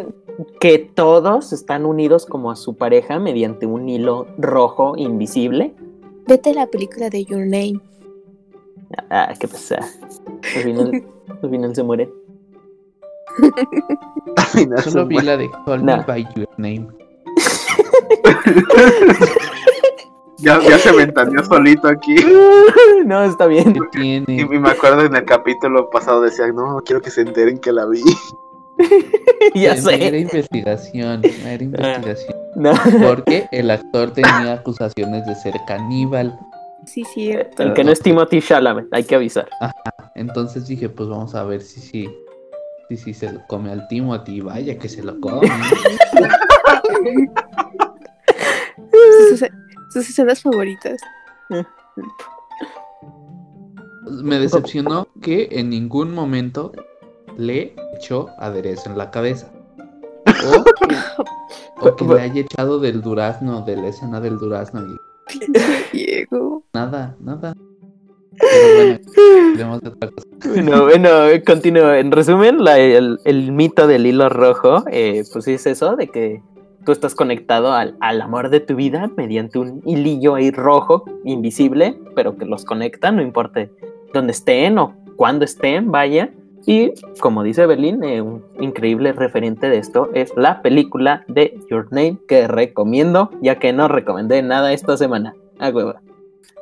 A: que todos están unidos como a su pareja mediante un hilo rojo invisible.
D: Vete a la película de Your Name.
A: Ah, qué pasa. Al final, al final se muere.
B: No,
C: Solo
B: su
C: vi la de Call
A: Nah.
C: Me By Your Name.
B: ya, ya se ventaneó solito aquí.
A: No, está bien.
C: ¿Qué tiene?
B: Y me acuerdo en el capítulo pasado decía, no, quiero que se enteren que la vi.
A: Ya
C: Era
A: sé.
C: investigación, era investigación.
A: No.
C: Porque el actor tenía acusaciones de ser caníbal.
D: Sí, cierto.
A: El que no es Timothy Chalamet, hay que avisar.
C: Entonces dije, pues vamos a ver si sí. Si sí se lo come al Timothy. Vaya que se lo come.
D: Sus, sus escenas favoritas.
C: Me decepcionó que en ningún momento le echó aderezo en la cabeza. O, o que le haya echado del durazno, de la escena del durazno. Y
D: Diego.
C: nada, nada. Pero bueno.
A: Bueno, bueno, continúo. En resumen, la- el, el mito del hilo rojo, eh, pues es eso, de que tú estás conectado al, al amor de tu vida mediante un hilillo ahí rojo, invisible, pero que los conecta, no importa dónde estén o cuándo estén, vaya. Y como dice Berlín, eh, un increíble referente de esto es la película de Your Name que recomiendo, ya que no recomendé nada esta semana. A huevo.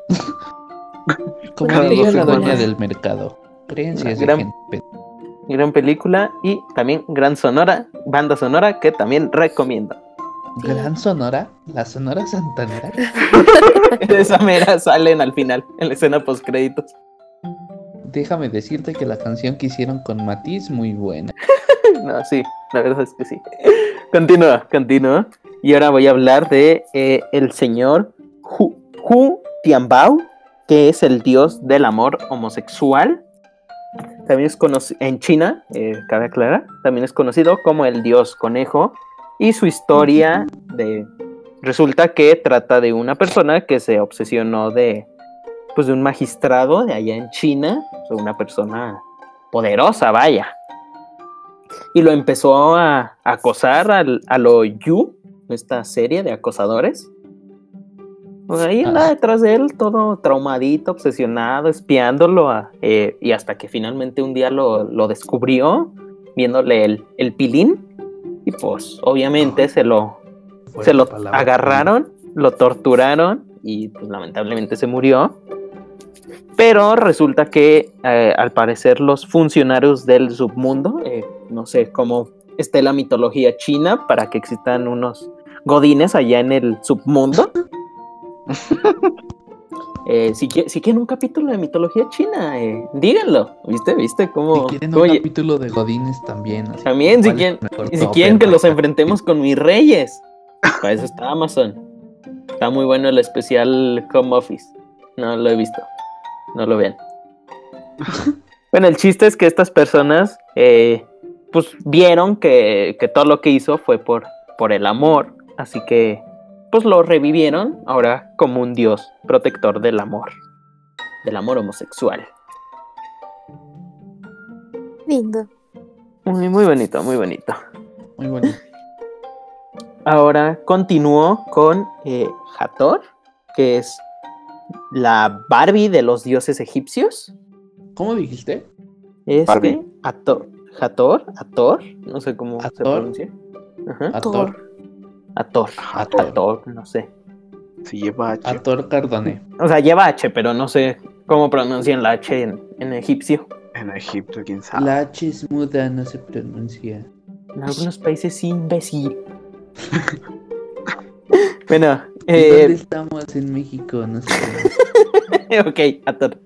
C: Como diría la doña
B: semanas.
C: del mercado. Creencias de
A: Gran-
C: gente.
A: Gran película y también gran sonora, banda sonora que también recomiendo.
C: Gran Sonora, la Sonora Santanera.
A: Esa mera salen al final, en la escena post créditos.
C: Déjame decirte que la canción que hicieron con Matiz muy buena.
A: No, sí, la verdad es que sí. Continúa, continúa. Y ahora voy a hablar de eh, el señor Hu, Tianbao, que es el dios del amor homosexual. También es conocido en China, eh, cabe aclarar, también es conocido como el dios conejo. Y su historia de resulta que trata de una persona que se obsesionó de pues de un magistrado de allá en China, una persona poderosa, vaya. Y lo empezó a acosar al, a lo Yu, esta serie de acosadores. Pues ahí anda
C: Ah.
A: detrás de él, todo traumadito, obsesionado, espiándolo, a- eh, y hasta que finalmente un día lo, lo descubrió, viéndole el, el pilín, y pues obviamente se lo, se lo
C: palabra.
A: agarraron, lo torturaron y pues lamentablemente se murió. Pero resulta que eh, al parecer los funcionarios del submundo, eh, no sé cómo esté la mitología china para que existan unos godines allá en el submundo. Eh, si, qui- si quieren un capítulo de mitología china, eh, díganlo. ¿Viste? ¿Viste cómo?
C: Si quieren un
A: Oye,
C: capítulo de Godines también.
A: También, si
C: ¿cuál es
A: quieren- si quieren que los enfrentemos con mis reyes, para eso está Amazon. Está muy bueno el especial Home Office. No lo he visto. No lo vean. bueno, el chiste es que estas personas, eh, pues vieron que, que todo lo que hizo fue por, por el amor. Así que, pues lo revivieron ahora como un dios protector del amor. Del amor homosexual.
D: Lindo.
A: Muy, muy bonito, muy bonito.
C: Muy bueno.
A: Ahora continúo con eh, Hathor, que es la Barbie de los dioses egipcios.
C: ¿Cómo dijiste?
A: Este,
B: Barbie.
A: Hathor, Hathor, Hathor, no sé cómo se pronuncia. Ajá,
C: Ator.
A: Hathor,
C: Hathor.
A: Hathor, no sé.
B: Si lleva H.
C: Ator Cardone.
A: O sea, lleva H, pero no sé cómo pronuncian la H en, en egipcio.
B: En Egipto, quién sabe.
C: La H es muda, no se pronuncia.
A: En algunos países sí, imbécil. bueno,
C: ¿Y ¿Dónde
A: eh,
C: estamos en México? No sé.
A: ok, Hathor.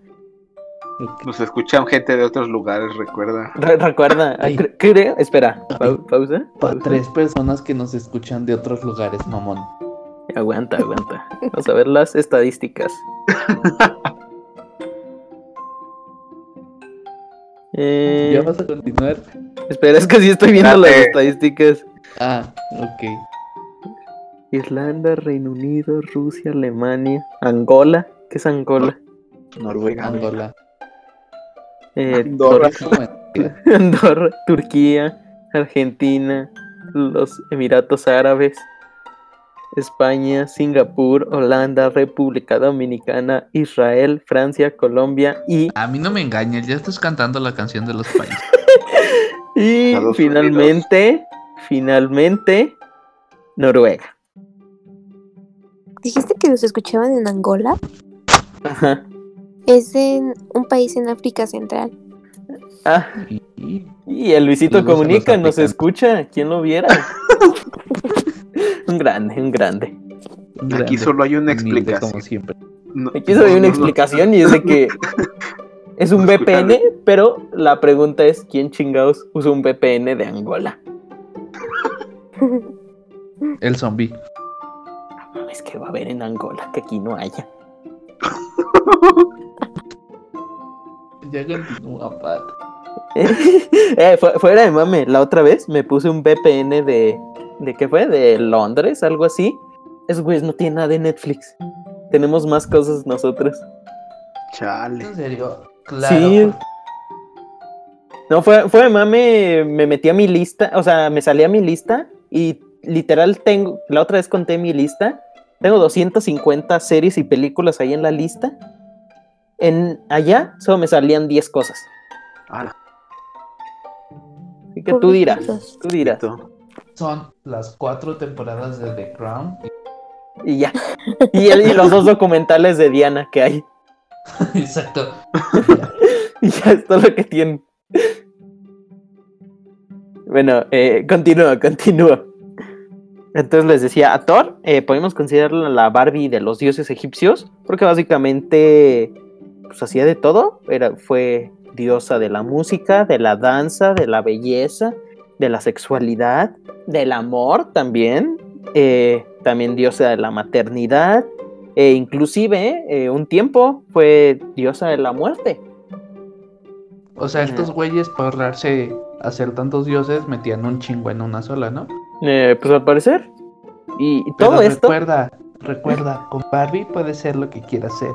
B: Nos escuchan gente de otros lugares, recuerda.
A: Re- recuerda,
C: Ay.
A: cre- creo, espera, pau- pausa.
C: Pa-
A: pausa.
C: tres personas que nos escuchan de otros lugares, mamón.
A: Aguanta, aguanta. Vamos a ver las estadísticas. Eh,
C: ¿Ya vas a continuar?
A: espera, es que sí estoy viendo las estadísticas.
C: Ah, ok.
A: Irlanda, Reino Unido, Rusia, Alemania, Angola. ¿Qué es Angola?
B: Noruega.
C: Angola.
A: Eh,
B: Andorra.
A: Andorra, Turquía, Argentina, los Emiratos Árabes, España, Singapur, Holanda, República Dominicana, Israel, Francia, Colombia y,
C: A mí no me engañes, ya estás cantando la canción de los países.
A: y finalmente, finalmente, Noruega.
D: ¿Dijiste que nos escuchaban en Angola?
A: Ajá.
D: Es en un país en África Central.
A: Ah,
C: Y,
A: el Luisito Comunica
C: los
A: nos escucha. ¿Quién lo viera? un grande, un grande.
B: Aquí solo hay una explicación.
C: Como siempre.
B: No-
A: Aquí solo hay una
B: no, no.
A: explicación y es de que es un. VPN, pero la pregunta es ¿quién chingados usa un VPN de Angola?
C: El zombie.
A: Es que va a haber en Angola que aquí no haya.
C: Ya continúa, Pat.
A: Eh, fu- fuera de mame, la otra vez me puse un VPN de. ¿De qué fue? De Londres, algo así. Esos güeyes no tienen nada de Netflix. Tenemos más cosas nosotros.
B: Chale.
C: En serio, claro.
A: Sí.
C: por-
A: No, fue, fue de mame, me metí a mi lista, o sea, me salí a mi lista y literal tengo, la otra vez conté mi lista, tengo 250 series y películas ahí en la lista. En allá solo me salían 10 cosas.
B: Ala,
A: Así que tú dirás, tú dirás.
C: Son las cuatro temporadas de The Crown.
A: Y ya. Y, el- y los dos documentales de Diana que hay.
C: Exacto.
A: Y ya es todo lo que tienen. Bueno, eh, continúa, continúa. Entonces les decía, a Thor eh, podemos considerarla la Barbie de los dioses egipcios, porque básicamente pues hacía de todo. Era, fue diosa de la música, de la danza, de la belleza, de la sexualidad, del amor también. eh, también diosa de la maternidad. E inclusive eh, un tiempo fue diosa de la muerte.
C: O sea, estos güeyes para ahorrarse hacer tantos dioses metían un chingo en una sola, ¿no?
A: Eh, pues al parecer. Y, y
C: Pero
A: todo esto.
C: recuerda, recuerda, con Barbie puede ser lo que quiera ser.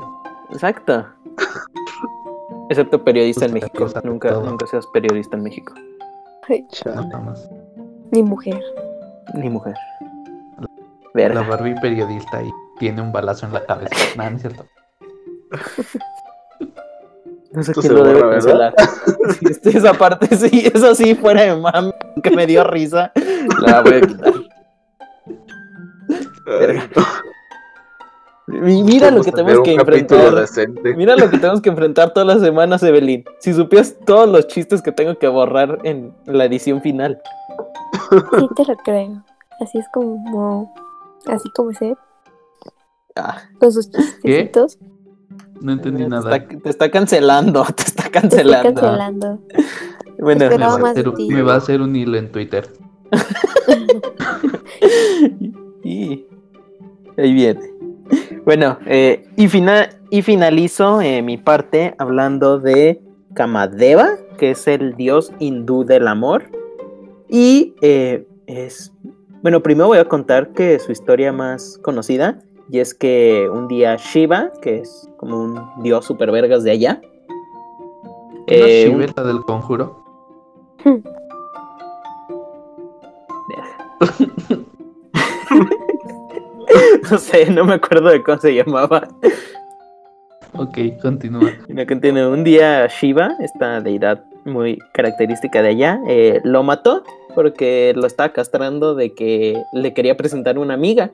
A: Exacto. Excepto periodista en México. Nunca,
C: todo.
A: nunca seas periodista en México.
D: Ay,
C: más.
D: Ni mujer.
A: Ni mujer.
C: La. Barbie periodista y tiene un balazo en la cabeza. Nada, no es cierto.
A: No sé
B: Esto
A: quién lo debe cancelar. Sí, este- esa parte, sí, eso sí, fuera de mami, que me dio risa. La voy a quitar. Verga. Mi- Mira lo que tenemos que enfrentar.
B: decente.
A: Mira lo que tenemos que enfrentar todas las semanas, Evelyn. Si supieras todos los chistes que tengo que borrar en la edición final.
D: Sí te lo creo. Así es como. Así como ese.
A: Ah,
D: Con sus chistecitos.
C: No entendí
A: te,
C: nada.
A: está, te está cancelando, te está
D: Te estoy
A: cancelando.
D: cancelando.
A: Bueno,
C: Me va, hacer, me va a hacer un hilo en Twitter.
A: y ahí viene. Bueno, eh, y, fina- y finalizo eh, mi parte hablando de Kamadeva, que es el dios hindú del amor. Y eh, es. Bueno, primero voy a contar que su historia más conocida. Y es que un día Shiva, que es como un dios super vergas de allá.
C: ¿No
A: eh, un-
C: del conjuro?
A: no sé, no me acuerdo de cómo se llamaba.
C: Ok, continúa.
A: Tiene un día Shiva, esta deidad muy característica de allá, eh, lo mató porque lo estaba castrando de que le quería presentar una amiga.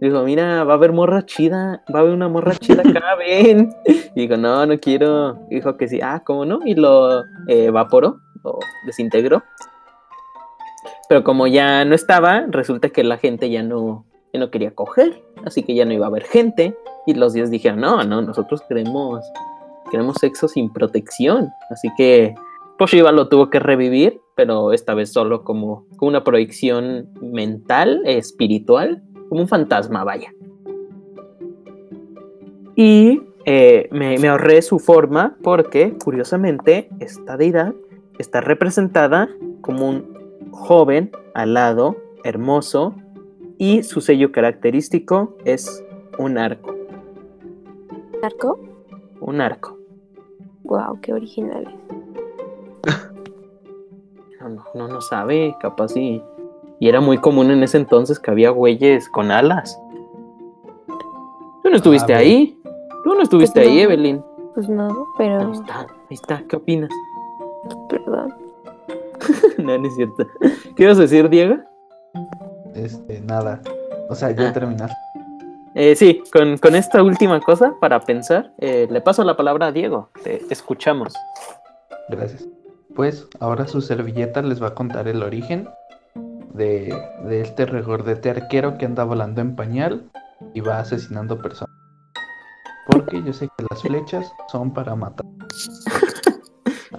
A: Dijo, mira, va a haber morra chida, va a haber una morra chida acá, ven. Y dijo, no, no quiero. Dijo que sí, ah, ¿cómo no? Y lo eh, evaporó, lo desintegró. Pero como ya no estaba, resulta que la gente ya no, ya no quería coger, así que ya no iba a haber gente. Y los dioses dijeron, no, no, nosotros queremos, queremos sexo sin protección. Así que pues Shiva lo tuvo que revivir, pero esta vez solo como, como una proyección mental, espiritual, como un fantasma, vaya. Y eh, me, me ahorré su forma porque, curiosamente, esta deidad está representada como un joven, alado, hermoso, y su sello característico es un arco.
D: ¿Arco?
A: Un arco.
D: Wow, qué originales.
A: No, no, no, no sabe, capaz y. Y era muy común en ese entonces que había güeyes con alas. Tú no estuviste
C: Ah,
A: ahí. Tú no estuviste
D: Pues
A: ahí,
D: no.
A: Evelyn.
D: Pues no, pero.
A: Ahí está, ahí está. ¿Qué opinas?
D: Perdón.
A: no, no es cierto. ¿Qué ibas a decir, Diego?
C: Este, nada. O sea, ya
A: Ah.
C: terminar.
A: Eh, sí, con, con esta última cosa para pensar, eh, le paso la palabra a Diego. Te escuchamos.
C: Gracias. Pues ahora su servilleta les va a contar el origen de, de este regordete arquero que anda volando en pañal y va asesinando personas. Porque yo sé que las flechas son para matar.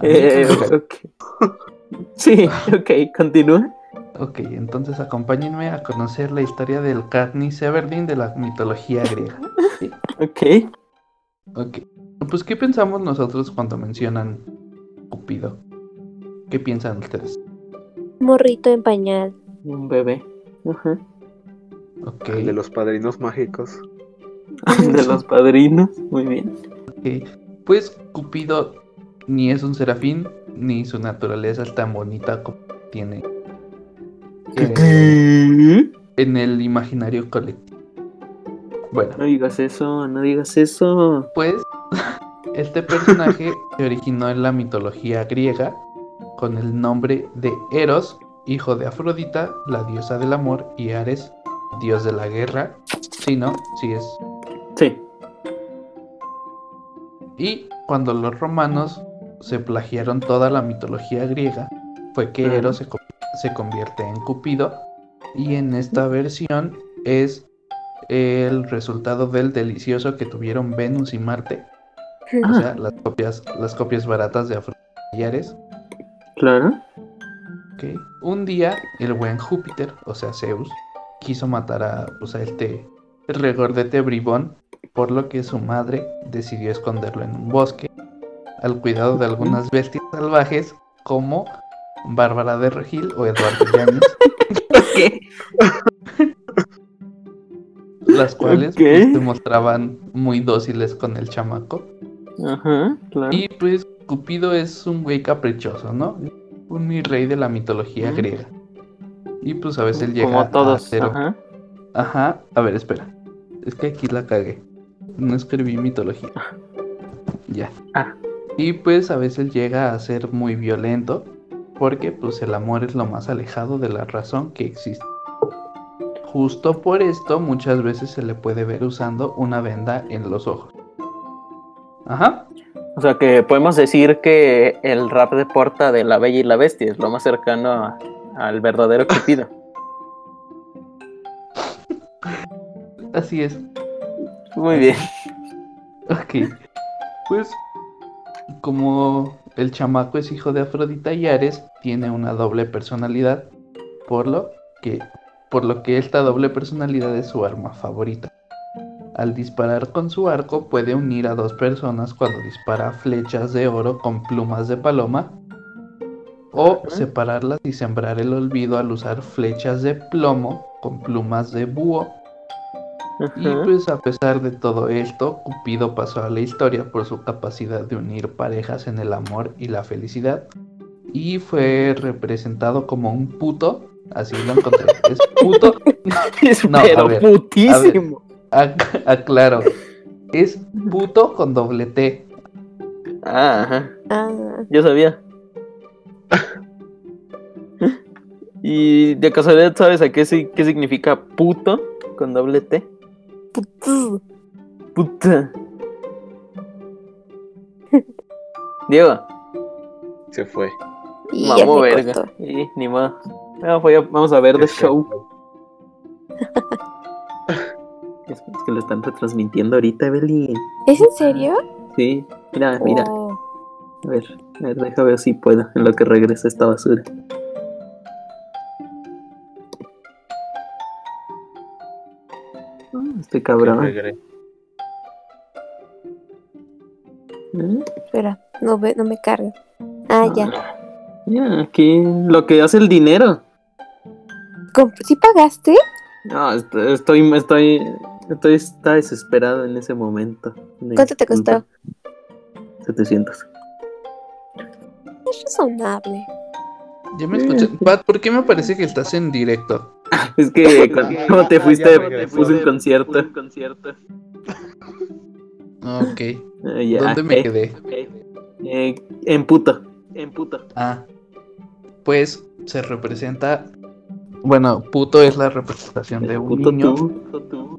A: Eh,
C: eso me
A: ok. Sí, ok, continúa.
C: Ok, entonces acompáñenme a conocer la historia del Katniss Everdeen de la mitología griega. ¿sí?
A: Ok.
C: Ok. Pues, ¿qué pensamos nosotros cuando mencionan Cupido? ¿Qué piensan ustedes?
D: Morrito en pañal.
A: Un bebé. Ajá.
C: Ok.
B: El de los padrinos mágicos.
A: De los padrinos. Muy bien.
C: Ok, Pues Cupido ni es un serafín, ni su naturaleza es tan bonita como tiene eh, en el imaginario colectivo. Bueno,
A: No digas eso, no digas eso.
C: pues este personaje se originó en la mitología griega con el nombre de Eros, hijo de Afrodita, la diosa del amor, y Ares, dios de la guerra. Sí, ¿no? Sí es.
A: Sí.
C: Y cuando los romanos se plagiaron toda la mitología griega, fue que. Eros se, se convierte en Cupido. Y en esta versión es el resultado del delicioso que tuvieron Venus y Marte. O sea, las copias, las copias baratas de Afrodita y Ares.
A: Claro.
C: Ok. Un día, el buen Júpiter, o sea, Zeus, quiso matar a, pues, a este regordete bribón, por lo que su madre decidió esconderlo en un bosque, al cuidado de algunas bestias salvajes como Bárbara de Regil o Eduardo Llanes, las cuales pues, se mostraban muy dóciles con el chamaco.
A: Ajá, claro.
C: Y pues Cupido es un güey caprichoso, ¿no? Un mi rey de la mitología griega. Y pues a veces llega
A: Como todos.
C: a ser...
A: Ajá.
C: Ajá, a ver, espera. Es que aquí la cagué. No escribí mitología. Ya.
A: Ah.
C: Y pues a veces llega a ser muy violento porque pues el amor es lo más alejado de la razón que existe. Justo por esto muchas veces se le puede ver usando una venda en los ojos. Ajá.
A: O sea que podemos decir que el rap de Porta de La Bella y la Bestia es lo más cercano a- al verdadero Cupido.
C: Así es.
A: Muy bien.
C: Ok. Pues como el chamaco es hijo de Afrodita y Ares, tiene una doble personalidad, por lo que por lo que esta doble personalidad es su arma favorita. Al disparar con su arco puede unir a dos personas cuando dispara flechas de oro con plumas de paloma o separarlas y sembrar el olvido al usar flechas de plomo con plumas de búho y pues a pesar de todo esto, Cupido pasó a la historia por su capacidad de unir parejas en el amor y la felicidad. Y fue representado como un puto. Así lo encontré. Es puto.
A: Es
C: No, a
A: pero
C: ver,
A: putísimo.
C: Ac- Aclaro. Es puto con doble T.
A: Ah, ajá.
D: Ah,
A: Yo sabía. Y de casualidad, ¿sabes a qué, si- qué significa puto con doble T?
D: putu.
A: Puta. Diego,
B: Se fue.
D: Y se
A: verga. Y ni a- vamos a ver The
B: Se
A: Show. Es, que lo están retransmitiendo ahorita, Evelyn.
D: ¿Es en serio?
A: Sí, mira, mira.
D: Oh,
A: A ver, a ver, deja ver si puedo en lo que regresa esta basura. Ah, Este cabrón. ¿Eh?
D: espera, no, ve, no me carga. Ah, ya.
A: Mira, aquí lo que hace el dinero.
D: ¿Sí pagaste?
A: No, est- estoy, estoy, estoy está desesperado en ese momento.
D: ¿Cuánto te costó?
A: 700.
D: Es razonable.
C: Ya me escuché. Pat, ¿por qué me parece que estás en directo?
A: Es que cuando, te fuiste,
B: regresó.
A: puse un concierto.
C: Ok.
A: Ah, ya,
C: ¿Dónde me
A: eh,
C: quedé?
A: eh, en puto. En puto.
C: Ah, pues se representa. Bueno, puto es la representación de un
A: Puto
C: niño.
A: tú.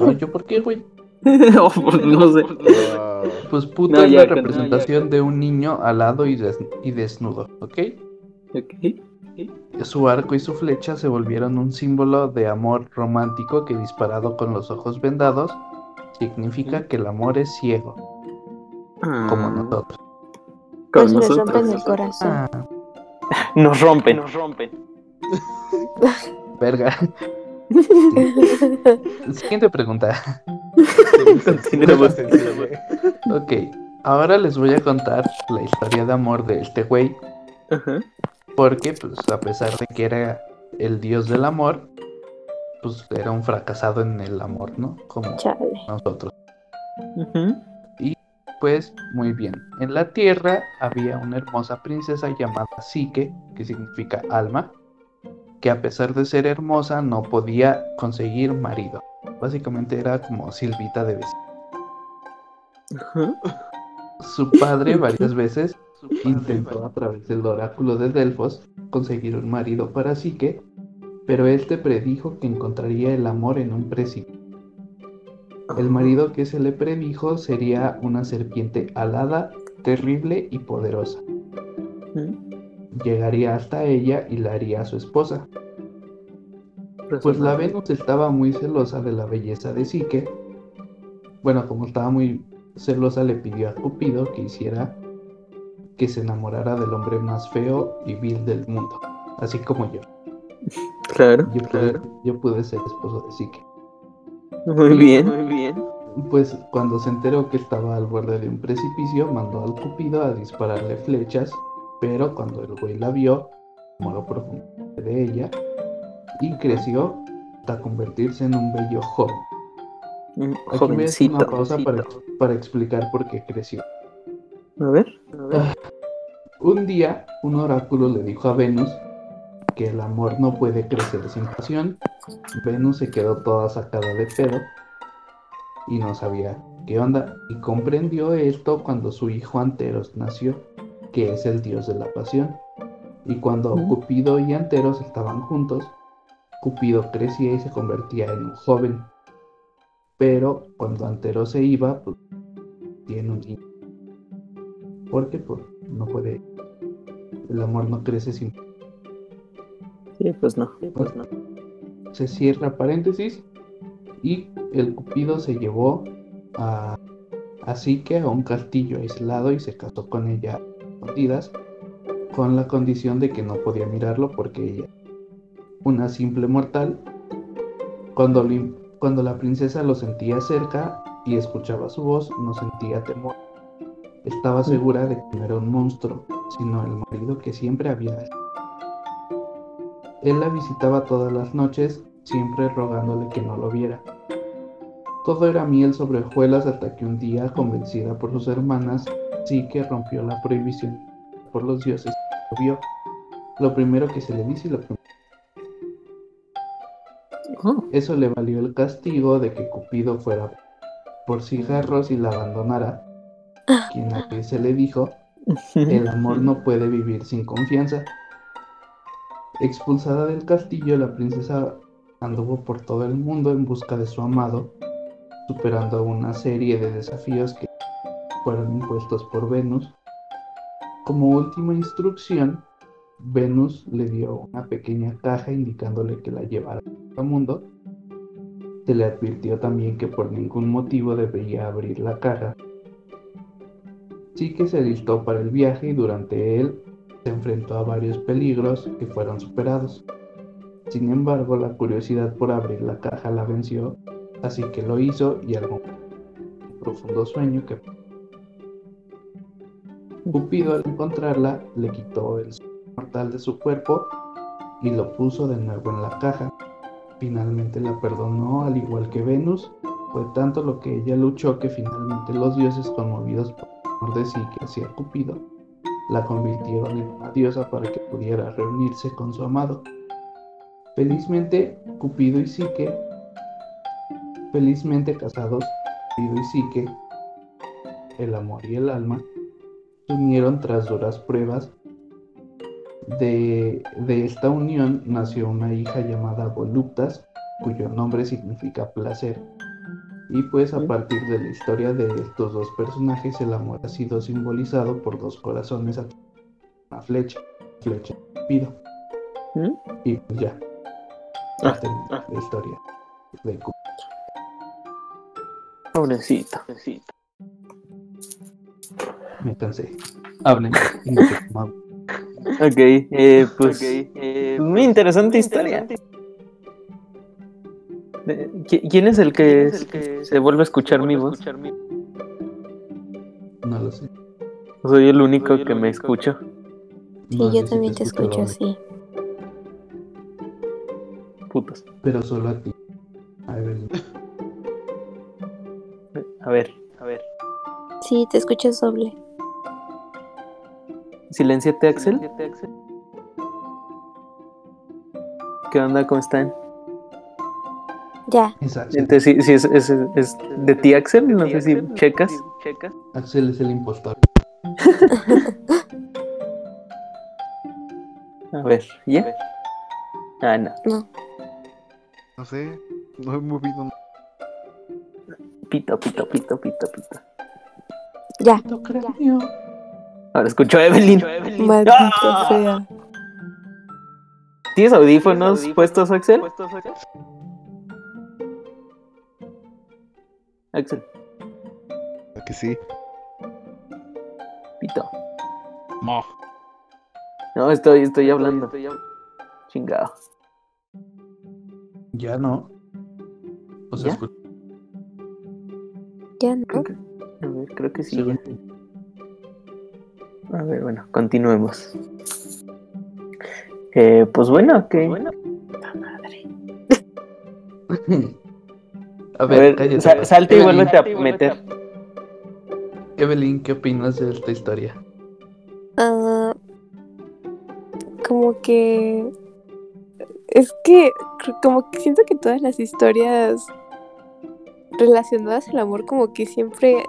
C: No, ¿Yo por qué, güey?
A: No sé.
B: Wow.
C: Pues puto
A: No,
C: es la representación de un niño alado y, des- y desnudo, ¿ok?
A: Ok.
C: Su arco y su flecha se volvieron un símbolo de amor romántico que disparado con los ojos vendados significa que el amor es ciego, como
A: Ah,
C: nosotros.
D: Pues
A: nosotros.
D: rompen el corazón.
C: Ah,
A: Nos rompen. Nos rompen.
C: verga. Siguiente pregunta.
A: Continuemos.
B: Sensible.
C: Ok, ahora les voy a contar la historia de amor de este güey,
A: Ajá.
C: porque pues a pesar de que era el dios del amor, pues era un fracasado en el amor, ¿no? Como
D: Chale.
C: nosotros. Y Pues muy bien, en la tierra había una hermosa princesa llamada Psique, que significa alma, que a pesar de ser hermosa no podía conseguir marido. Básicamente era como Silvita de vecino.
A: Ajá.
C: Su padre varias veces intentó a través del oráculo de Delfos conseguir un marido para Psique, pero este predijo que encontraría el amor en un precipicio. El marido que se le predijo sería una serpiente alada, terrible y poderosa. Llegaría hasta ella y la haría su esposa. Pues la Venus estaba muy celosa de la belleza de Psique. Bueno, como estaba muy celosa, le pidió a Cupido que hiciera que se enamorara del hombre más feo y vil del mundo, así como yo.
A: Claro,
C: Yo,
A: claro.
C: pude, yo pude ser esposo de Psique.
A: Muy bien, muy bien.
C: Pues cuando se enteró que estaba al borde de un precipicio, mandó al Cupido a dispararle flechas, pero cuando el güey la vio, moró profundamente de ella y creció hasta convertirse en un bello joven.
A: Un
C: Aquí hacer una pausa para, para explicar por qué creció.
A: A ver, a ver.
C: Un día, un oráculo le dijo a Venus que el amor no puede crecer sin pasión. Venus se quedó toda sacada de pedo y no sabía qué onda. Y comprendió esto cuando su hijo Anteros nació, que es el dios de la pasión. Y cuando
A: Mm.
C: Cupido y Anteros estaban juntos, Cupido crecía y se convertía en un joven. Pero cuando Anteros se iba, pues tiene un niño. Porque pues no puede. El amor no crece sin
A: Sí, pues no. Pues no.
C: se cierra paréntesis y el Cupido se llevó a, a Psique a un castillo aislado y se casó con ella escondidas con la condición de que no podía mirarlo porque ella, una simple mortal, cuando, cuando la princesa lo sentía cerca y escuchaba su voz, no sentía temor. Estaba segura de que no era un monstruo, sino el marido que siempre había él la visitaba todas las noches, siempre rogándole que no lo viera. Todo era miel sobre hojuelas hasta que un día, convencida por sus hermanas, sí que rompió la prohibición por los dioses. Lo vio. Lo primero que se le dice y lo primero.
A: Oh,
C: Eso le valió el castigo de que Cupido fuera por cigarros y la abandonara. Quien a que se le dijo El amor no puede vivir sin confianza. Expulsada del castillo, la princesa anduvo por todo el mundo en busca de su amado, superando una serie de desafíos que fueron impuestos por Venus. Como última instrucción, Venus le dio una pequeña caja indicándole que la llevara al mundo. Se le advirtió también que por ningún motivo debería abrir la caja Sí que se alistó para el viaje y durante él se enfrentó a varios peligros que fueron superados. Sin embargo, la curiosidad por abrir la caja la venció, así que lo hizo y algo un profundo sueño que Cupido al encontrarla le quitó el mortal de su cuerpo y lo puso de nuevo en la caja. Finalmente la perdonó al igual que Venus. Fue tanto lo que ella luchó que finalmente los dioses conmovidos por amor de sí que hacía Cupido, la convirtieron en una diosa para que pudiera reunirse con su amado. Felizmente, Cupido y Psique, felizmente casados, Cupido y Psique, el amor y el alma, unieron tras duras pruebas. De, de esta unión nació una hija llamada Voluptas, cuyo nombre significa placer. Y pues a partir de la historia de estos dos personajes, el amor ha sido simbolizado por dos corazones a una flecha, flecha pido.
A: ¿Mm?
C: Y pues ya.
A: Ah,
C: Esta es la historia de Cupido.
A: Pobrecito.
C: Me cansé. Hablen.
A: Ok, eh, pues muy interesante historia. Eh, ¿qui- ¿Quién es el que, se vuelve a escuchar mi voz?
C: No lo sé.
A: Soy el único que me escucho.
D: Sí,
C: No sé
D: yo
C: si
D: también te escucho así.
A: Putos.
C: Pero solo a ti. A ver,
A: A ver, a ver.
D: Sí, te escuchas doble.
A: Silenciate, Axel. ¿Qué onda? ¿Cómo están?
D: Ya.
C: Es Axel.
A: Entonces, si, si es, es- es de ti, Axel, no sé si checas.
C: Axel es el impostor.
A: A ver, ¿ya? Ah, no.
D: No.
B: No sé, no he movido.
A: Pito, pito, pito, pito, pito.
D: Ya.
C: cráneo.
A: Ahora escucho a Evelyn.
D: Maldito
A: ¡Ah!
D: sea.
A: ¿Tienes audífonos puestos, Axel? Axel,
B: Que sí.
A: pito.
B: No.
A: No, estoy, estoy hablando. Chingado.
C: Ya no. O sea,
A: ¿Ya?
C: escucha.
D: Ya no.
A: Creo que, a ver, creo que sí.
C: Sí.
A: A ver, bueno, continuemos. Eh, pues bueno, que.
C: A
A: A
C: ver,
A: ver,
C: cállate.
A: sa-
C: pues.
A: salte y
C: Evelyn,
A: vuélvete a meter.
C: Evelyn, ¿qué opinas de esta historia?
D: Ah, como que es que como que siento que todas las historias relacionadas al amor como que siempre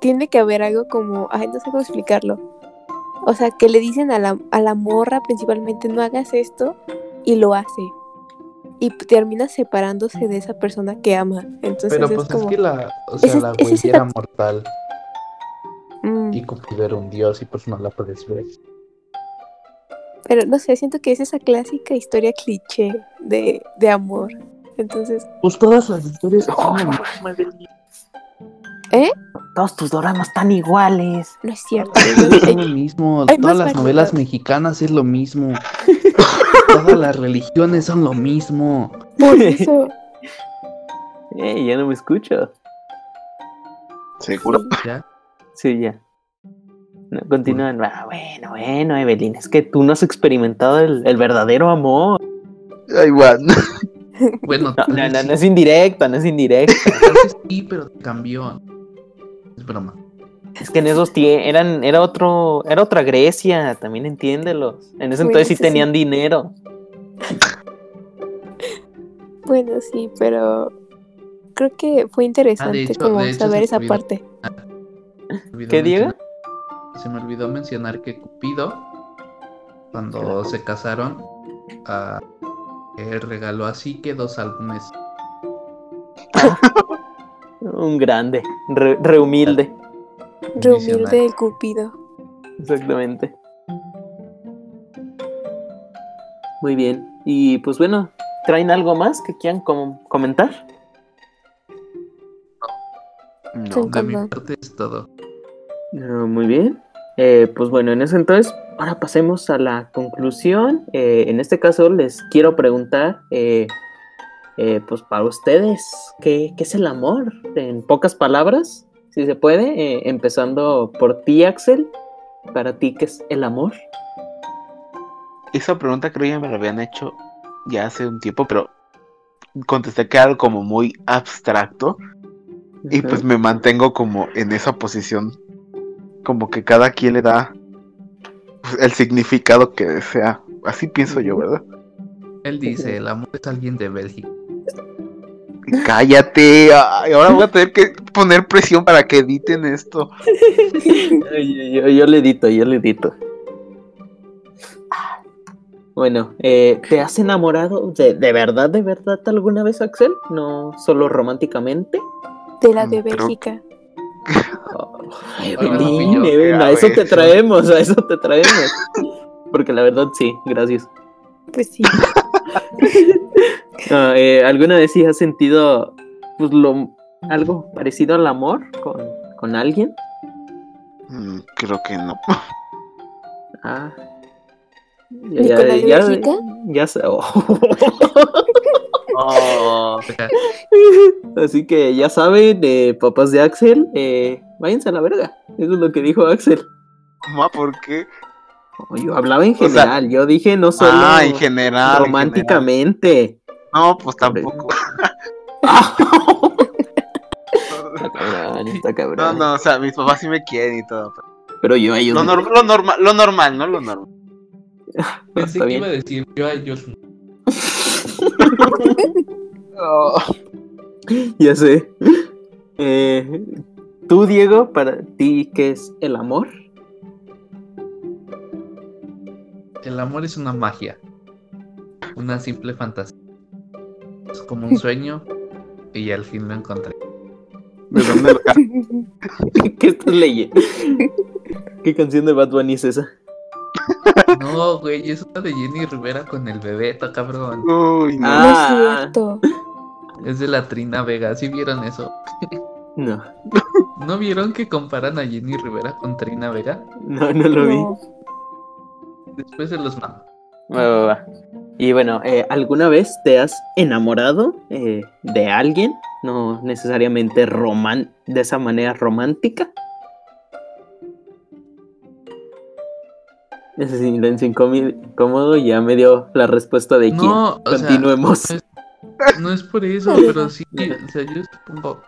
D: tiene que haber algo como, ay, no sé cómo explicarlo. O sea, que le dicen a la, a la morra principalmente no hagas esto y lo hace. Y termina separándose de esa persona que ama. Entonces
C: Pero
D: es
C: pues
D: como...
C: es que la, o sea,
D: Ese-
C: la
D: ese
C: güey
D: sí
C: era mortal
D: mm,
C: y Cupido era un dios y pues no la puedes ver.
D: pero no sé, siento que es esa clásica historia cliché de, de amor. Entonces,
C: Pues todas las historias son Evelyn.
A: Todos tus doramas están iguales.
D: no es cierto.
C: Es lo mismo,
D: Hay
C: todas las novelas mexicanas es lo mismo. Todas las religiones son lo mismo.
D: Por eso,
A: Eh, ya no me escucho.
B: ¿Seguro?
C: ¿Ya?
A: Sí, ya. No, continúan. Ah, bueno, bueno, Evelyn, es que tú no has experimentado el, el verdadero amor.
B: Ay, bueno.
C: Bueno,
A: No, no, no, no es indirecta, no es
C: vez sí, pero cambió. Es broma.
A: Es que en esos tiempos eran, era otro, era otra Grecia, también entiéndelos. En ese
D: Bueno,
A: entonces sí tenían dinero.
D: bueno, sí, pero creo que fue interesante
C: hecho-
D: como saber esa
C: olvidó.
D: parte.
C: Se me olvidó
A: ¿Qué, Diego?
C: mencionar- Se me olvidó mencionar que Cupido, cuando se casaron, ah, él regaló así que dos álbumes.
A: Un grande, re, re humilde,
D: Re humilde
C: Visionario.
D: el Cupido.
A: exactamente. Muy bien. Y pues bueno, ¿traen algo más que quieran com- comentar?
B: No.
C: De mi parte es todo.
A: Muy bien. Eh, pues bueno, en ese entonces, ahora pasemos a la conclusión. Eh, en este caso les quiero preguntar, eh, eh, pues para ustedes, ¿qué, qué es el amor? En pocas palabras, si se puede, eh, empezando por ti, Axel. Para ti, ¿qué es el amor?
B: Esa pregunta creo ya me la habían hecho ya hace un tiempo, pero contesté que era algo como muy abstracto y pues me mantengo como en esa posición, como que cada quien le da pues, el significado que desea. Así pienso yo, ¿verdad?
C: Él dice, el amor es alguien de Bélgica.
B: Cállate, ay, ahora voy a tener que poner presión para que editen esto.
A: Yo, yo le edito, yo le edito. Bueno, eh, ¿te has enamorado de, de verdad, de verdad alguna vez, Axel? No solo románticamente.
D: De la de
B: Mm,
D: Bélgica.
A: Oh,
C: Ay,
A: a eso te traemos, a eso te traemos. Porque la verdad sí, gracias.
D: Pues sí.
A: Ah, eh, ¿Alguna vez sí has sentido pues lo algo parecido al amor con, con alguien?
B: Mm, creo que no.
A: Ah.
D: ¿Ni con la de Bélgica?
A: ya sé. oh.
C: O sea,
A: Así que ya saben, eh, papás de Axel, eh, váyanse a la verga. Eso es lo que dijo Axel.
B: Ma, ¿por qué?
A: Yo hablaba en
B: sea,
A: general, yo dije no solo
B: ah, en general. en
A: románticamente.
B: general. No, pues tampoco.
A: Está cabrón, está cabrón.
B: No, no, o sea, mis papás sí me quieren y todo. pero-
A: Pero yo a ellos
B: Lo,
A: no.
B: nor- lo normal, lo normal, ¿no? Lo normal.
C: Pensé que iba a decir yo a ellos.
A: Ya sé. Eh, Tú, Diego, para ti, ¿qué es el amor?
C: El amor es una magia. Una simple fantasía. Es como un sueño y al fin lo encontré.
B: ¿De dónde lo
A: ¿Qué estás leyendo? ¿Qué canción de Bad Bunny es esa?
C: No, güey, es una de Jenny Rivera con el bebeta, cabrón.
B: Uy, no.
A: Ah.
D: No es cierto.
C: Es de la Trina Vega. ¿Sí vieron eso?
A: No,
C: ¿No vieron que comparan a Jenny Rivera con Trina Vega?
A: no, no lo vi.
C: Después se los mando.
A: Y bueno, eh, ¿alguna vez te has enamorado eh, de alguien? No necesariamente roman de esa manera romántica. Ese silencio incómodo ya me dio la respuesta de quién.
C: No, sea,
A: Continuemos.
C: no es, no es por eso, pero sí, o sea, yo supongo,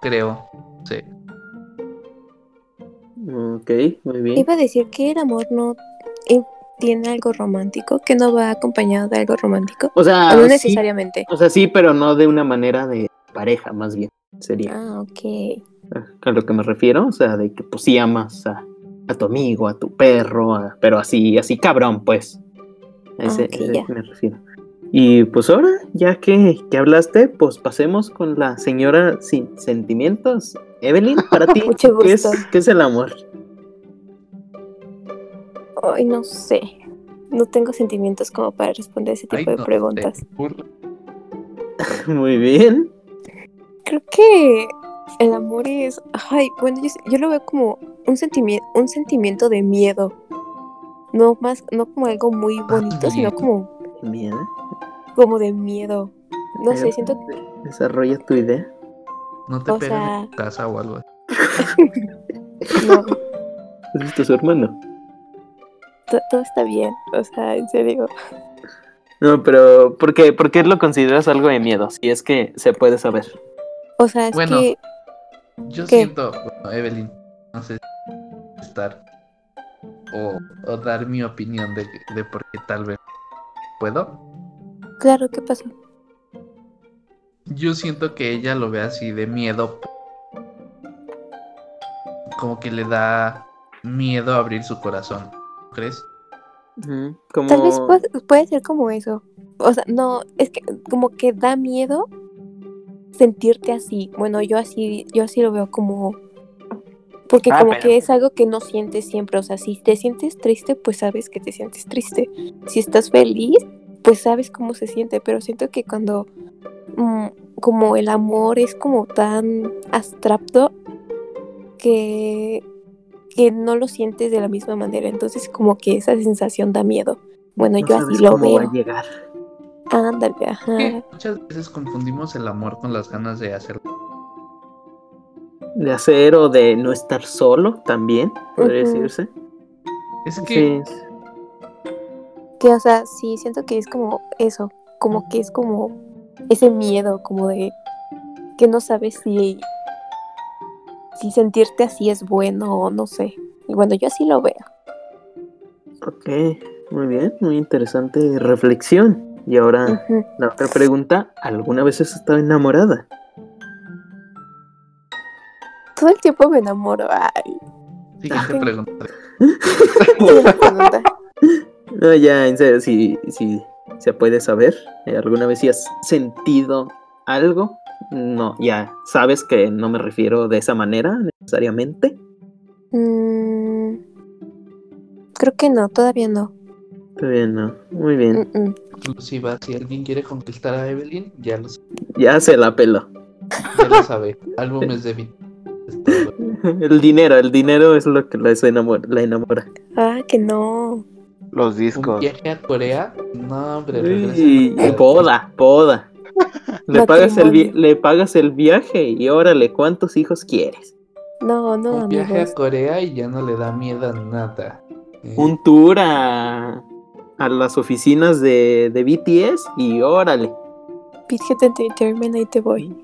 C: creo, sí.
A: Ok, muy bien.
D: Iba a decir que el amor no tiene algo romántico, que no va acompañado de algo romántico.
A: O sea,
D: O no
A: sí,
D: necesariamente.
A: o sea, sí, pero no de una manera de pareja, más bien. Sería
D: Ah, ok.
A: a lo que me refiero. O sea, de que pues sí amas a, a tu amigo, a tu perro, a- pero así, así cabrón, pues. A ese,
D: Ok,
A: ese
D: ya.
A: me refiero. Y pues ahora, ya que, que hablaste, pues pasemos con la señora sin sentimientos. Evelyn, para ti, ¿qué, es. ¿qué es el amor?
D: Ay, no sé. No tengo sentimientos como para responder ese tipo
C: Ay,
D: de
C: no,
D: preguntas.
A: Muy bien.
D: Creo que el amor es. Ay, bueno, yo, yo lo veo como un sentimiento, un sentimiento de miedo. No más, no como algo muy bonito, sino como,
A: Bien.
D: como de miedo. No sé, siento
A: Desarrolla tu idea.
C: No te
D: O sea-
C: en tu casa o algo
D: no,
A: ¿Has visto a su hermano?
D: To- todo está bien. O sea, en serio.
A: No, pero ¿por qué, ¿por qué lo consideras algo de miedo? Si es que se puede saber.
D: O sea, es
C: Bueno.
D: que
C: Yo
D: ¿Qué?
C: siento, bueno, Evelyn, no sé si estar o, o dar mi opinión de, de por qué tal vez puedo.
D: Claro, ¿qué pasó?
C: Yo siento que ella lo ve así de miedo. Como que le da miedo abrir su corazón. ¿No ¿Crees?
A: Como...
D: Tal vez puede, puede ser como eso. O sea, no, es que como que da miedo sentirte así. Bueno, yo así, yo así lo veo como. Porque
A: Ah,
D: como
A: pero-
D: que es algo que no sientes siempre. O sea, si te sientes triste, pues sabes que te sientes triste. Si estás feliz, pues sabes cómo se siente. Pero siento que cuando mm, como el amor es como tan abstracto que, que no lo sientes de la misma manera. Entonces como que esa sensación da miedo. Bueno,
A: no
D: yo
A: sabes
D: así lo
A: cómo va
D: veo.
A: a llegar.
D: Ándale, ajá.
C: Muchas veces confundimos el amor con las ganas de hacerlo.
A: De hacer o de no estar solo también, podría decirse.
C: Es que
A: Sí.
D: Que, o sea, sí, siento que es como eso, como que es como ese miedo, como de que no sabes si, si sentirte así es bueno o no sé. Y bueno, yo así lo veo.
A: Ok, muy bien, muy interesante reflexión. Y ahora la otra pregunta, ¿alguna vez has estado enamorada?
D: Todo el tiempo me enamoro. Ay,
C: siguiente
D: Ay.
C: pregunta.
D: siguiente pregunta.
A: No, ya, en serio, si, si se puede saber, ¿alguna vez si has sentido algo? No, ya sabes que no me refiero de esa manera necesariamente.
D: Mm, creo que no, todavía no.
A: Bien, no. Muy bien.
D: Mm, mm.
C: Exclusiva, si alguien quiere conquistar a Evelyn, ya lo,
A: Ya se la pelo.
C: ya lo sabe. Álbumes de Vin.
A: El dinero, el dinero es lo que la enamora. La enamora.
D: Ah, que no.
B: Los
C: Un
B: discos.
C: viaje a Corea. No, hombre, regresa.
A: Y, y poda, poda. Le pagas, el vi- le pagas el viaje y órale, ¿cuántos hijos quieres?
D: No, no,
C: Un viaje a
D: amigos.
C: Corea y ya no le da miedo a nada. Eh,
A: Un tour a, a las oficinas de, de BTS y órale.
D: Pidget Entertainment, ahí te voy.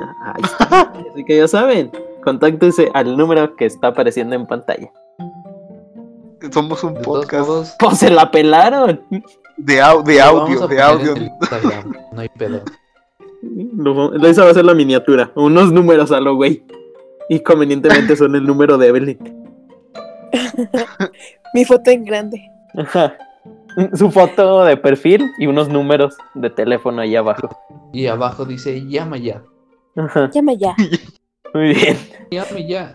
A: Ah, Ahí está. Así que ya saben, Contáctese al número que está apareciendo en pantalla.
B: Somos un podcast
A: Pues se la pelaron.
B: De, au- de
C: lo
B: audio, de audio.
C: No hay pedo.
A: Lo- Esa va a ser la miniatura. Unos números a lo güey. Y convenientemente son el número de Evelyn.
D: Mi foto en grande.
A: Ajá. Su foto de perfil y unos números de teléfono ahí abajo.
C: Y abajo dice, llama ya.
A: Ajá.
D: Llama ya.
A: Muy bien.
C: Llame ya.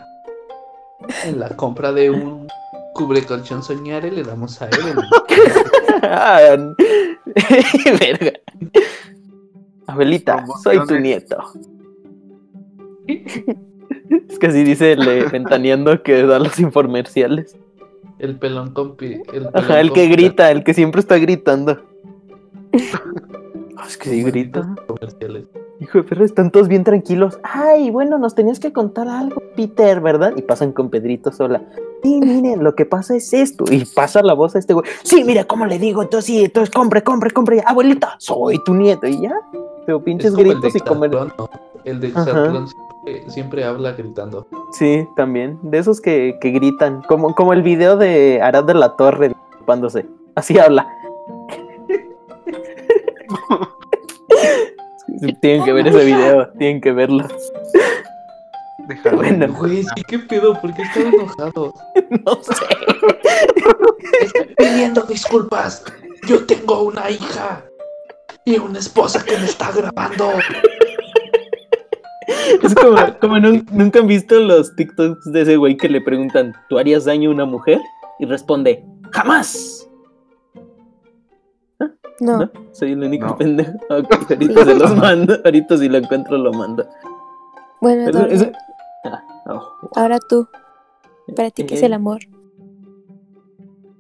C: En la compra de un cubre colchón soñare le damos a Evelyn.
A: Verga. Abuelita, soy tu nieto. Es que así dice el de ventaneando que da los infomerciales.
C: El pelón compi. El
A: Ajá, el que grita, el que siempre está gritando. Ah, Es que sí grita.
C: Comerciales.
A: Hijo de perro, están todos bien tranquilos. Ay, bueno, nos tenías que contar algo, Peter, ¿verdad? Y pasan con Pedrito sola. Sí, miren, lo que pasa es esto. Y pasa la voz a este güey. Sí, mira, ¿cómo le digo? Entonces sí, entonces compre, compre, compre. Abuelita, soy tu nieto. Y ya. Pero
C: Es
A: pinches gritos y comer.
C: El de siempre, siempre habla gritando.
A: Sí, también. De esos que, que gritan. Como, como el video de Arad de la Torre disculpándose. Así habla. Tienen que ver ese video, tienen que verlo.
B: Déjalo.
A: Bueno.
C: Güey, sí, qué pedo, ¿por qué estaba enojado?
A: No sé.
C: Estoy pidiendo disculpas. Yo tengo una hija y una esposa que me está grabando.
A: Es como, como nun- nunca han visto los TikToks de ese güey que le preguntan, ¿tú harías daño a una mujer? Y responde, ¡jamás!
D: No.
A: ¿No? Soy el único
B: No.
A: pendejo. Ok, ahorita se los mando. Ahorita si lo encuentro lo mando.
D: Bueno,
A: Eso- Ah, oh.
D: ahora tú. ¿Para ti qué es el amor?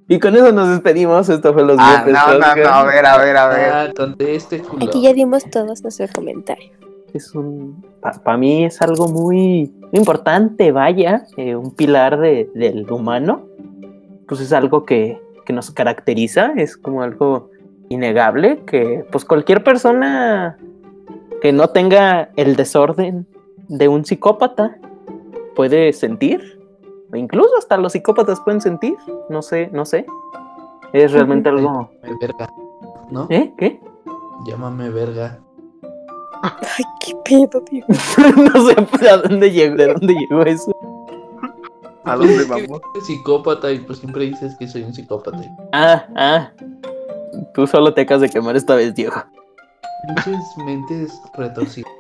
A: Y con eso nos despedimos. Esto fue Los
B: Ah, no, no, no, a ver, a ver, a ver.
C: Ah, conteste, culo.
D: Aquí ya dimos todos nuestro comentario.
A: es un para mí es algo muy importante, vaya, eh, un pilar de- del humano. Pues es algo que, que nos caracteriza, es como algo innegable que pues cualquier persona que no tenga el desorden de un psicópata puede sentir, o incluso hasta los psicópatas pueden sentir, no sé, no sé. Es realmente algo,
C: Llámame verga. ¿No?
A: ¿eh? ¿Qué?
C: Llámame verga.
D: Ay, qué pedo, tío.
A: no sé pues, a dónde llegó, de dónde llegó eso.
B: ¿A dónde vamos?
C: psicópata y pues siempre dices que soy un psicópata.
A: Ah, ah. Tú solo te acabas de quemar esta vez, Diego.
C: Pinches mentes retorcidas.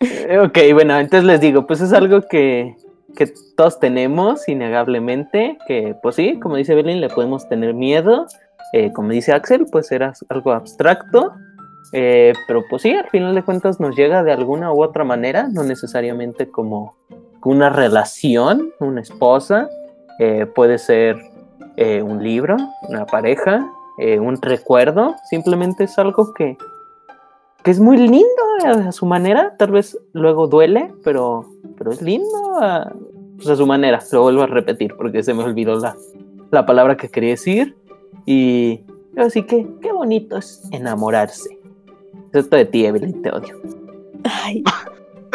A: Eh, Ok, bueno, entonces les digo, pues es algo que, que todos tenemos, innegablemente, que pues sí, como dice Belén, le podemos tener miedo. Eh, como dice Axel, pues era algo abstracto. eh, pero pues sí, al final de cuentas nos llega de alguna u otra manera, no necesariamente como una relación, una esposa, eh, puede ser eh, un libro, una pareja, eh, un recuerdo, simplemente es algo que, que es muy lindo a su manera, tal vez luego duele, pero, pero es lindo a, pues, a su manera, lo vuelvo a repetir porque se me olvidó la, la palabra que quería decir y así que qué bonito es enamorarse. Esto de ti, Evelyn, te odio.
D: Ay,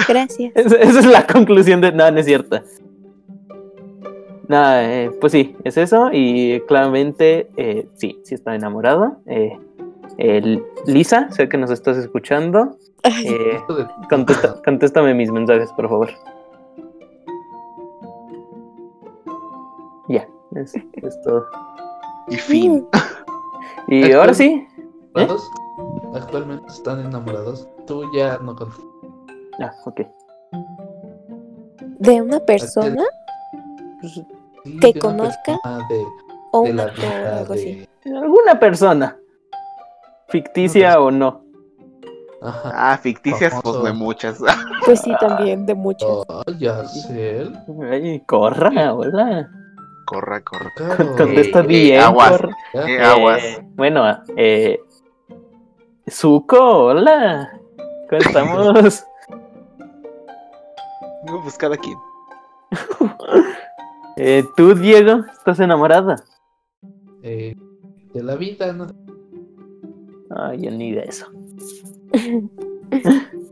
D: gracias.
A: Esa, esa es la conclusión de. No, no es cierta. Nada, eh, pues sí, es eso. Y claramente, eh, sí, sí está enamorado. Eh, Lisa, sé que nos estás escuchando. Eh, contesta- contéstame mis mensajes, por favor. Ya, es, es todo.
B: Y fin.
A: Y ahora sí.
C: ¿Enamorados? Actualmente están enamorados. Tú ya no contestas.
A: Ah, ok.
D: de una persona
A: Pues,
D: Que conozca
C: De,
D: o
C: de
D: un
C: la
D: actor o
C: vida
D: algo así.
C: de...
A: alguna persona. Ficticia o no.
C: Ajá.
B: Ah, ficticias, pues de muchas.
D: Pues sí, también, de muchas.
C: Oh, ya sé.
A: Ay, corra, hola.
B: Corra, corra.
C: Claro.
A: Contesta
B: Eh,
A: bien,
B: aguas.
A: corra.
C: Ya.
B: Eh, aguas.
A: Eh, bueno, eh. Zuko, hola. ¿Cómo estamos?
B: Voy a buscar aquí.
A: Eh, Tú, Diego, ¿estás enamorada?
C: Eh, de la vida, ¿no?
A: Ay, yo ni de eso.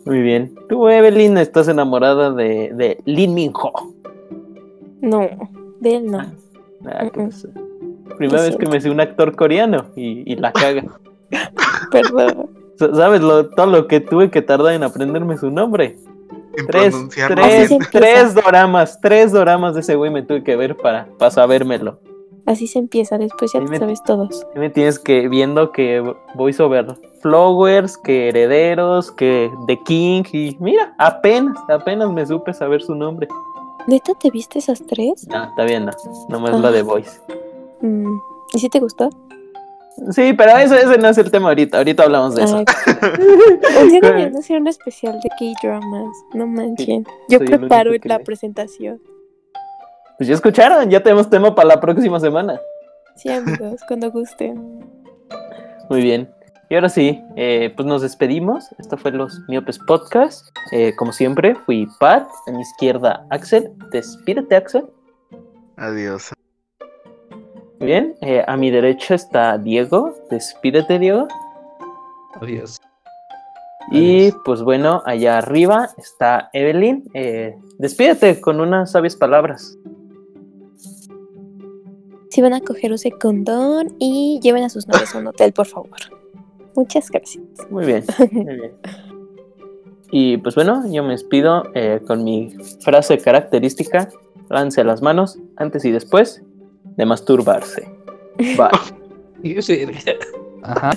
A: Muy bien. Tú, Evelyn, estás enamorada de, de Lin Min Ho.
D: No, de él no.
A: Ah, ¿qué pasó? Primera vez que me sé un actor coreano y, y la caga.
D: Perdón.
A: ¿Sabes lo, todo lo que tuve que tardar en aprenderme su nombre?
B: En
A: Tres,
B: pronunciarlo
D: Así
A: tres,
D: se
B: bien.
D: empieza.
A: tres doramas, tres doramas de ese güey me tuve que ver para, para sabérmelo.
D: Así se empieza, después ya te
A: me-
D: sabes todos.
A: Me tienes que viendo que voice over Flowers, que Herederos, que The King y mira, apenas, apenas me supe saber su nombre.
D: ¿Neta te viste esas tres?
A: No, está bien, no, nomás la de Voice.
D: Mm, ¿Y si te gustó?
A: Sí, pero eso, ese no es el tema ahorita, ahorita hablamos de eso.
D: Día deberían hacer un especial de K-dramas. No manchen. Yo
A: soy
D: preparo la presentación.
A: Pues ya escucharon, ya tenemos tema para la próxima semana.
D: Sí, amigos, cuando gusten.
A: Muy bien. Y ahora sí, eh, pues nos despedimos. Esto fue los Miopes Podcast. Eh, como siempre, fui Pat, a mi izquierda Axel. Despídete, Axel.
B: Adiós.
A: Bien. Eh, a mi derecha está Diego. Despídete, Diego.
C: Adiós.
A: Y
C: Adiós.
A: pues bueno, allá arriba está Evelyn. Eh, despídete con unas sabias palabras.
D: Si van a coger, use condón y lleven a sus novios a un hotel, por favor. Muchas gracias.
A: Muy bien, muy bien. Y pues bueno, yo me despido eh, con mi frase característica. Lance las manos antes y después de masturbarse. Bye.
C: Ajá.